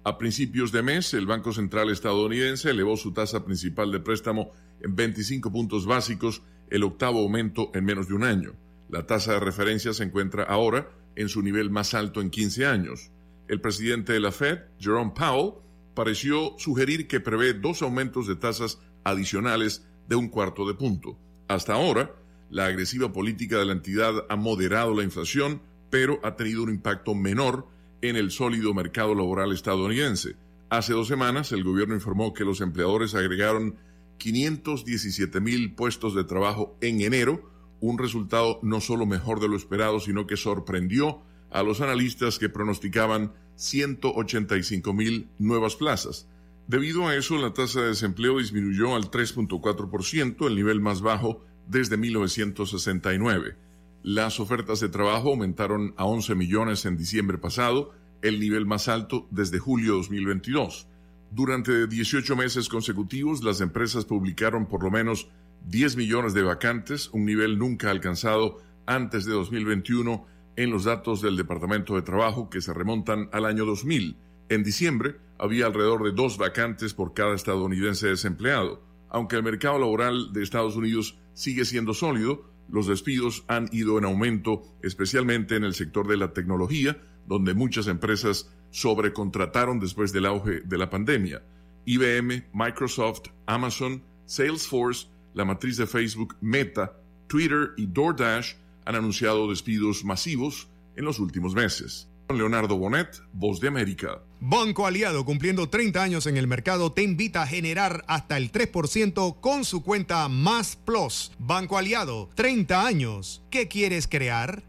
A principios de mes, el Banco Central estadounidense elevó su tasa principal de préstamo en 25 puntos básicos, el octavo aumento en menos de un año. La tasa de referencia se encuentra ahora en su nivel más alto en 15 años. El presidente de la Fed, Jerome Powell, pareció sugerir que prevé dos aumentos de tasas adicionales de un cuarto de punto. Hasta ahora, la agresiva política de la entidad ha moderado la inflación, pero ha tenido un impacto menor en el sólido mercado laboral estadounidense. Hace dos semanas, el gobierno informó que los empleadores agregaron 517 mil puestos de trabajo en enero, un resultado no solo mejor de lo esperado, sino que sorprendió a los analistas que pronosticaban 185 mil nuevas plazas. Debido a eso, la tasa de desempleo disminuyó al 3.4%, el nivel más bajo desde 1969. Las ofertas de trabajo aumentaron a 11 millones en diciembre pasado, el nivel más alto desde julio 2022. Durante 18 meses consecutivos, las empresas publicaron por lo menos 10 millones de vacantes, un nivel nunca alcanzado antes de 2021 en los datos del Departamento de Trabajo que se remontan al año 2000. En diciembre había alrededor de dos vacantes por cada estadounidense desempleado. Aunque el mercado laboral de Estados Unidos sigue siendo sólido, los despidos han ido en aumento, especialmente en el sector de la tecnología, donde muchas empresas sobrecontrataron después del auge de la pandemia. IBM, Microsoft, Amazon, Salesforce, la matriz de Facebook, Meta, Twitter y DoorDash han anunciado despidos masivos en los últimos meses. Leonardo Bonet, Voz de América. Banco Aliado, cumpliendo 30 años en el mercado, te invita a generar hasta el 3% con su cuenta Más Plus. Banco Aliado, 30 años. ¿Qué quieres crear?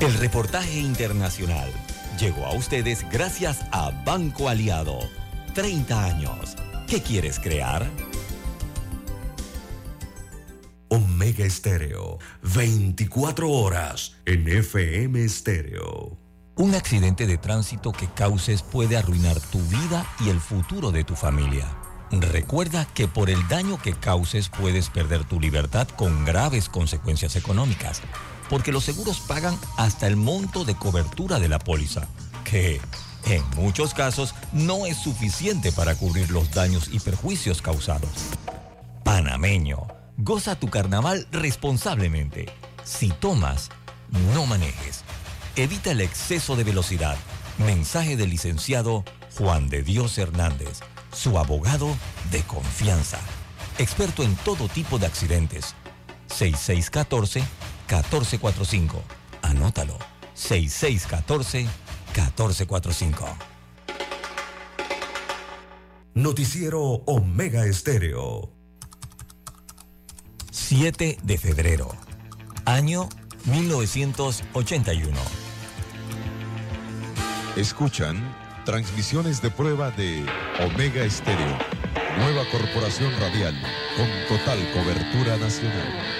El reportaje internacional llegó a ustedes gracias a Banco Aliado. 30 años. ¿Qué quieres crear? Omega Estéreo, 24 horas en FM Estéreo. Un accidente de tránsito que causes puede arruinar tu vida y el futuro de tu familia. Recuerda que por el daño que causes puedes perder tu libertad con graves consecuencias económicas, porque los seguros pagan hasta el monto de cobertura de la póliza, que en muchos casos no es suficiente para cubrir los daños y perjuicios causados. Panameño, goza tu carnaval responsablemente. Si tomas, no manejes. Evita el exceso de velocidad. Mensaje del licenciado Juan de Dios Hernández, su abogado de confianza. Experto en todo tipo de accidentes. 6614-1445. Anótalo. 6614-1445. Noticiero Omega Estéreo. 7 de febrero. Año 1981. Escuchan transmisiones de prueba de Omega Estéreo, nueva corporación radial con total cobertura nacional.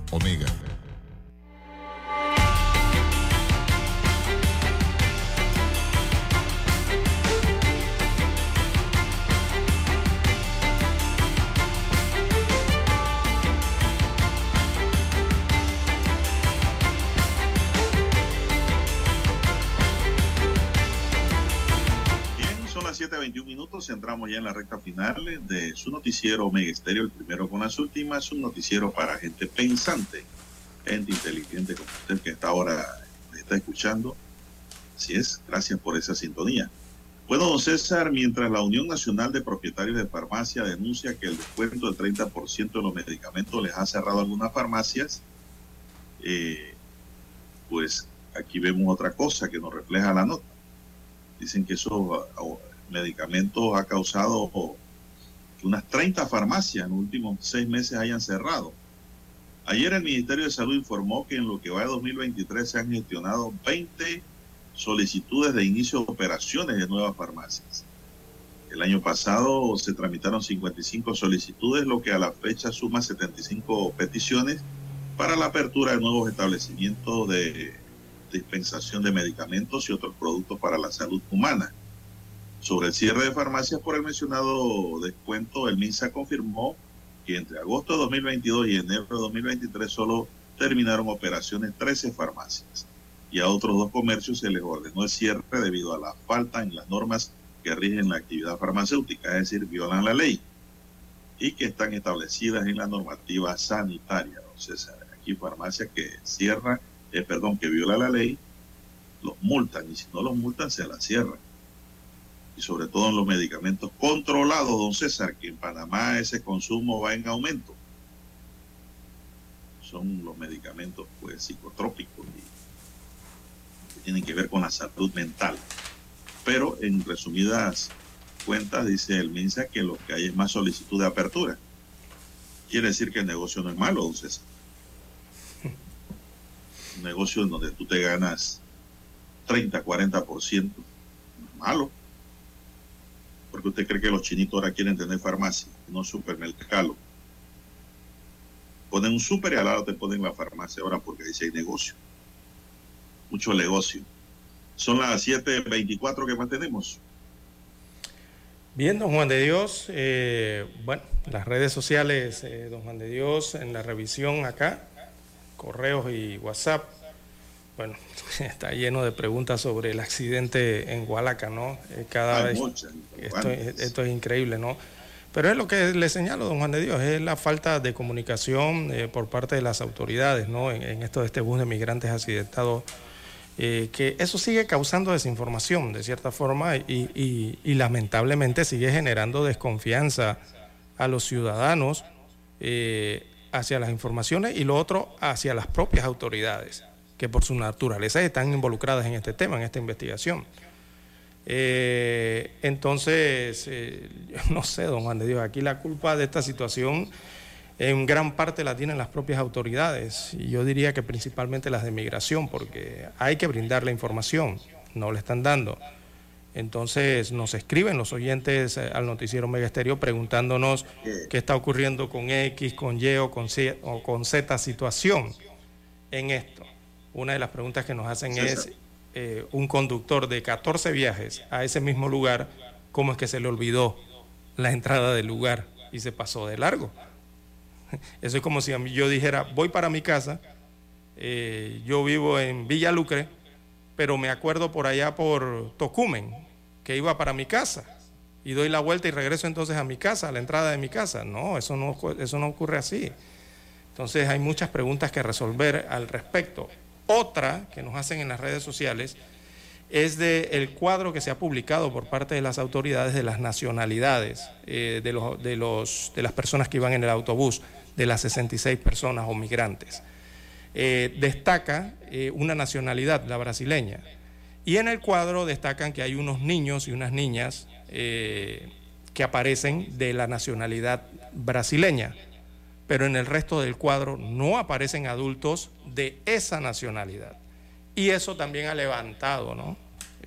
Omega. Minutos, entramos ya en la recta final de su noticiero Omega el primero con las últimas, un noticiero para gente pensante, gente inteligente como usted que hasta ahora está escuchando. Así es, gracias por esa sintonía. Bueno, don César, mientras la Unión Nacional de Propietarios de Farmacia denuncia que el descuento del 30% de los medicamentos les ha cerrado algunas farmacias, eh, pues aquí vemos otra cosa que nos refleja la nota. Dicen que esos ah, medicamentos ha causado que unas 30 farmacias en los últimos seis meses hayan cerrado. Ayer el Ministerio de Salud informó que en lo que va de 2023 se han gestionado 20 solicitudes de inicio de operaciones de nuevas farmacias. El año pasado se tramitaron 55 solicitudes, lo que a la fecha suma 75 peticiones para la apertura de nuevos establecimientos de dispensación de medicamentos y otros productos para la salud humana. Sobre el cierre de farmacias por el mencionado descuento, el MINSA confirmó que entre agosto de 2022 y enero de 2023 solo terminaron operaciones 13 farmacias y a otros dos comercios se les ordenó el cierre debido a la falta en las normas que rigen la actividad farmacéutica, es decir, violan la ley y que están establecidas en la normativa sanitaria. César, aquí farmacia que cierra, eh, perdón, que viola la ley, los multan y si no los multan se la cierran. Y sobre todo en los medicamentos controlados, don César, que en Panamá ese consumo va en aumento. Son los medicamentos pues psicotrópicos y que tienen que ver con la salud mental. Pero en resumidas cuentas dice el MINSA que lo que hay es más solicitud de apertura. Quiere decir que el negocio no es malo, don César. Un negocio en donde tú te ganas 30, 40%, no es malo. Porque usted cree que los chinitos ahora quieren tener farmacia, no supermercado. ponen un súper y al lado te ponen la farmacia ahora porque dice hay negocio. Mucho negocio. Son las 7.24 que mantenemos. Bien, don Juan de Dios, eh, bueno, las redes sociales, eh, don Juan de Dios, en la revisión acá, correos y WhatsApp, bueno, <laughs> está lleno de preguntas sobre el accidente en Hualaca, ¿no? Eh, cada Hay vez muchas, esto, es increíble, ¿no? Pero es lo que le señalo, don Juan de Dios, es la falta de comunicación eh, por parte de las autoridades, ¿no? En, en esto de este bus de migrantes accidentados, eh, que eso sigue causando desinformación, de cierta forma, y, y- y lamentablemente sigue generando desconfianza a los ciudadanos eh, hacia las informaciones y lo otro hacia las propias autoridades, que por su naturaleza están involucradas en este tema, en esta investigación. Eh, entonces, eh, yo no sé, don Juan de Dios, aquí la culpa de esta situación en gran parte la tienen las propias autoridades y yo diría que principalmente las de migración, porque hay que brindar la información, no le están dando. Entonces nos escriben los oyentes eh, al noticiero Mega Estéreo preguntándonos qué está ocurriendo con X, con Y o con, C- o con Z situación en esto. Una de las preguntas que nos hacen es, eh, un conductor de 14 viajes a ese mismo lugar, ¿cómo es que se le olvidó la entrada del lugar y se pasó de largo? <laughs> Eso es como si yo dijera, voy para mi casa, eh, yo vivo en Villa Lucre, pero me acuerdo por allá por Tocumen, que iba para mi casa, y doy la vuelta y regreso entonces a mi casa, a la entrada de mi casa. No, eso no, eso no ocurre así. Entonces hay muchas preguntas que resolver al respecto. Otra que nos hacen en las redes sociales es de el cuadro que se ha publicado por parte de las autoridades de las nacionalidades eh, de, los, de, los, de las personas que iban en el autobús, de las 66 personas o migrantes. Eh, destaca eh, una nacionalidad, la brasileña. Y en el cuadro destacan que hay unos niños y unas niñas que aparecen de la nacionalidad brasileña, pero en el resto del cuadro no aparecen adultos de esa nacionalidad. Y eso también ha levantado ¿no?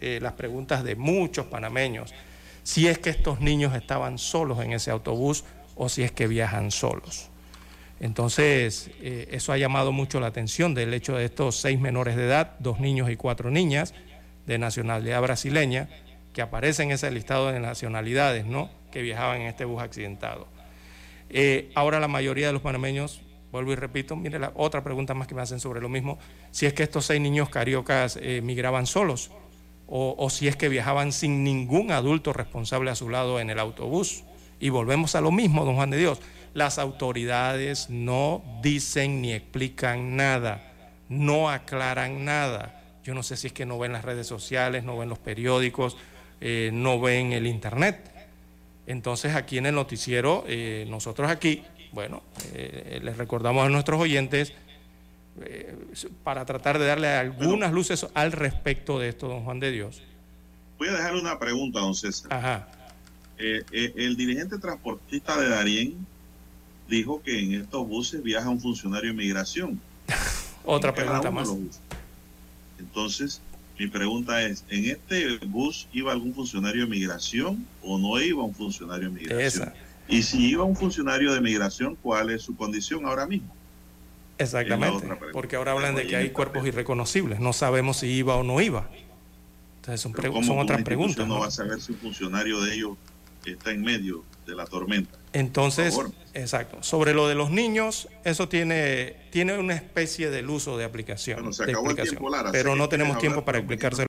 Eh, las preguntas de muchos panameños, si es que estos niños estaban solos en ese autobús o si es que viajan solos. Entonces, eh, eso ha llamado mucho la atención del hecho de estos seis menores de edad, dos niños y cuatro niñas de nacionalidad brasileña, que aparecen en ese listado de nacionalidades, ¿no? Que viajaban en este bus accidentado. Eh, ahora la mayoría de los panameños, vuelvo y repito, mire la otra pregunta más que me hacen sobre lo mismo, si es que estos seis niños cariocas eh, migraban solos o, si es que viajaban sin ningún adulto responsable a su lado en el autobús. Y volvemos a lo mismo, don Juan de Dios, las autoridades no dicen ni explican nada, no aclaran nada. Yo no sé si es que no ven las redes sociales, no ven los periódicos, eh, no ven el internet. Entonces aquí en el noticiero, eh, nosotros aquí, bueno, eh, les recordamos a nuestros oyentes eh, para tratar de darle algunas luces al respecto de esto, don Juan de Dios. Voy a dejarle una pregunta, don César. Ajá. El dirigente transportista de Darién dijo que en estos buses viaja un funcionario de migración. <laughs> Otra pregunta más. Entonces, mi pregunta es, ¿en este bus iba algún funcionario de migración o no iba un funcionario de migración? Esa. Y si iba un funcionario de migración, ¿cuál es su condición ahora mismo? Exactamente, porque ahora hablan de que hay cuerpos irreconocibles, no sabemos si iba o no iba. Entonces son, Pero pre- ¿cómo son otras preguntas. no ¿no? va a saber si un funcionario de ellos está en medio de la tormenta? Entonces, exacto. Sobre lo de los niños, eso tiene, tiene una especie del uso de aplicación. Bueno, se de acabó el explicación, tiempo, Lara. Sé pero no tenemos tiempo para explicárselo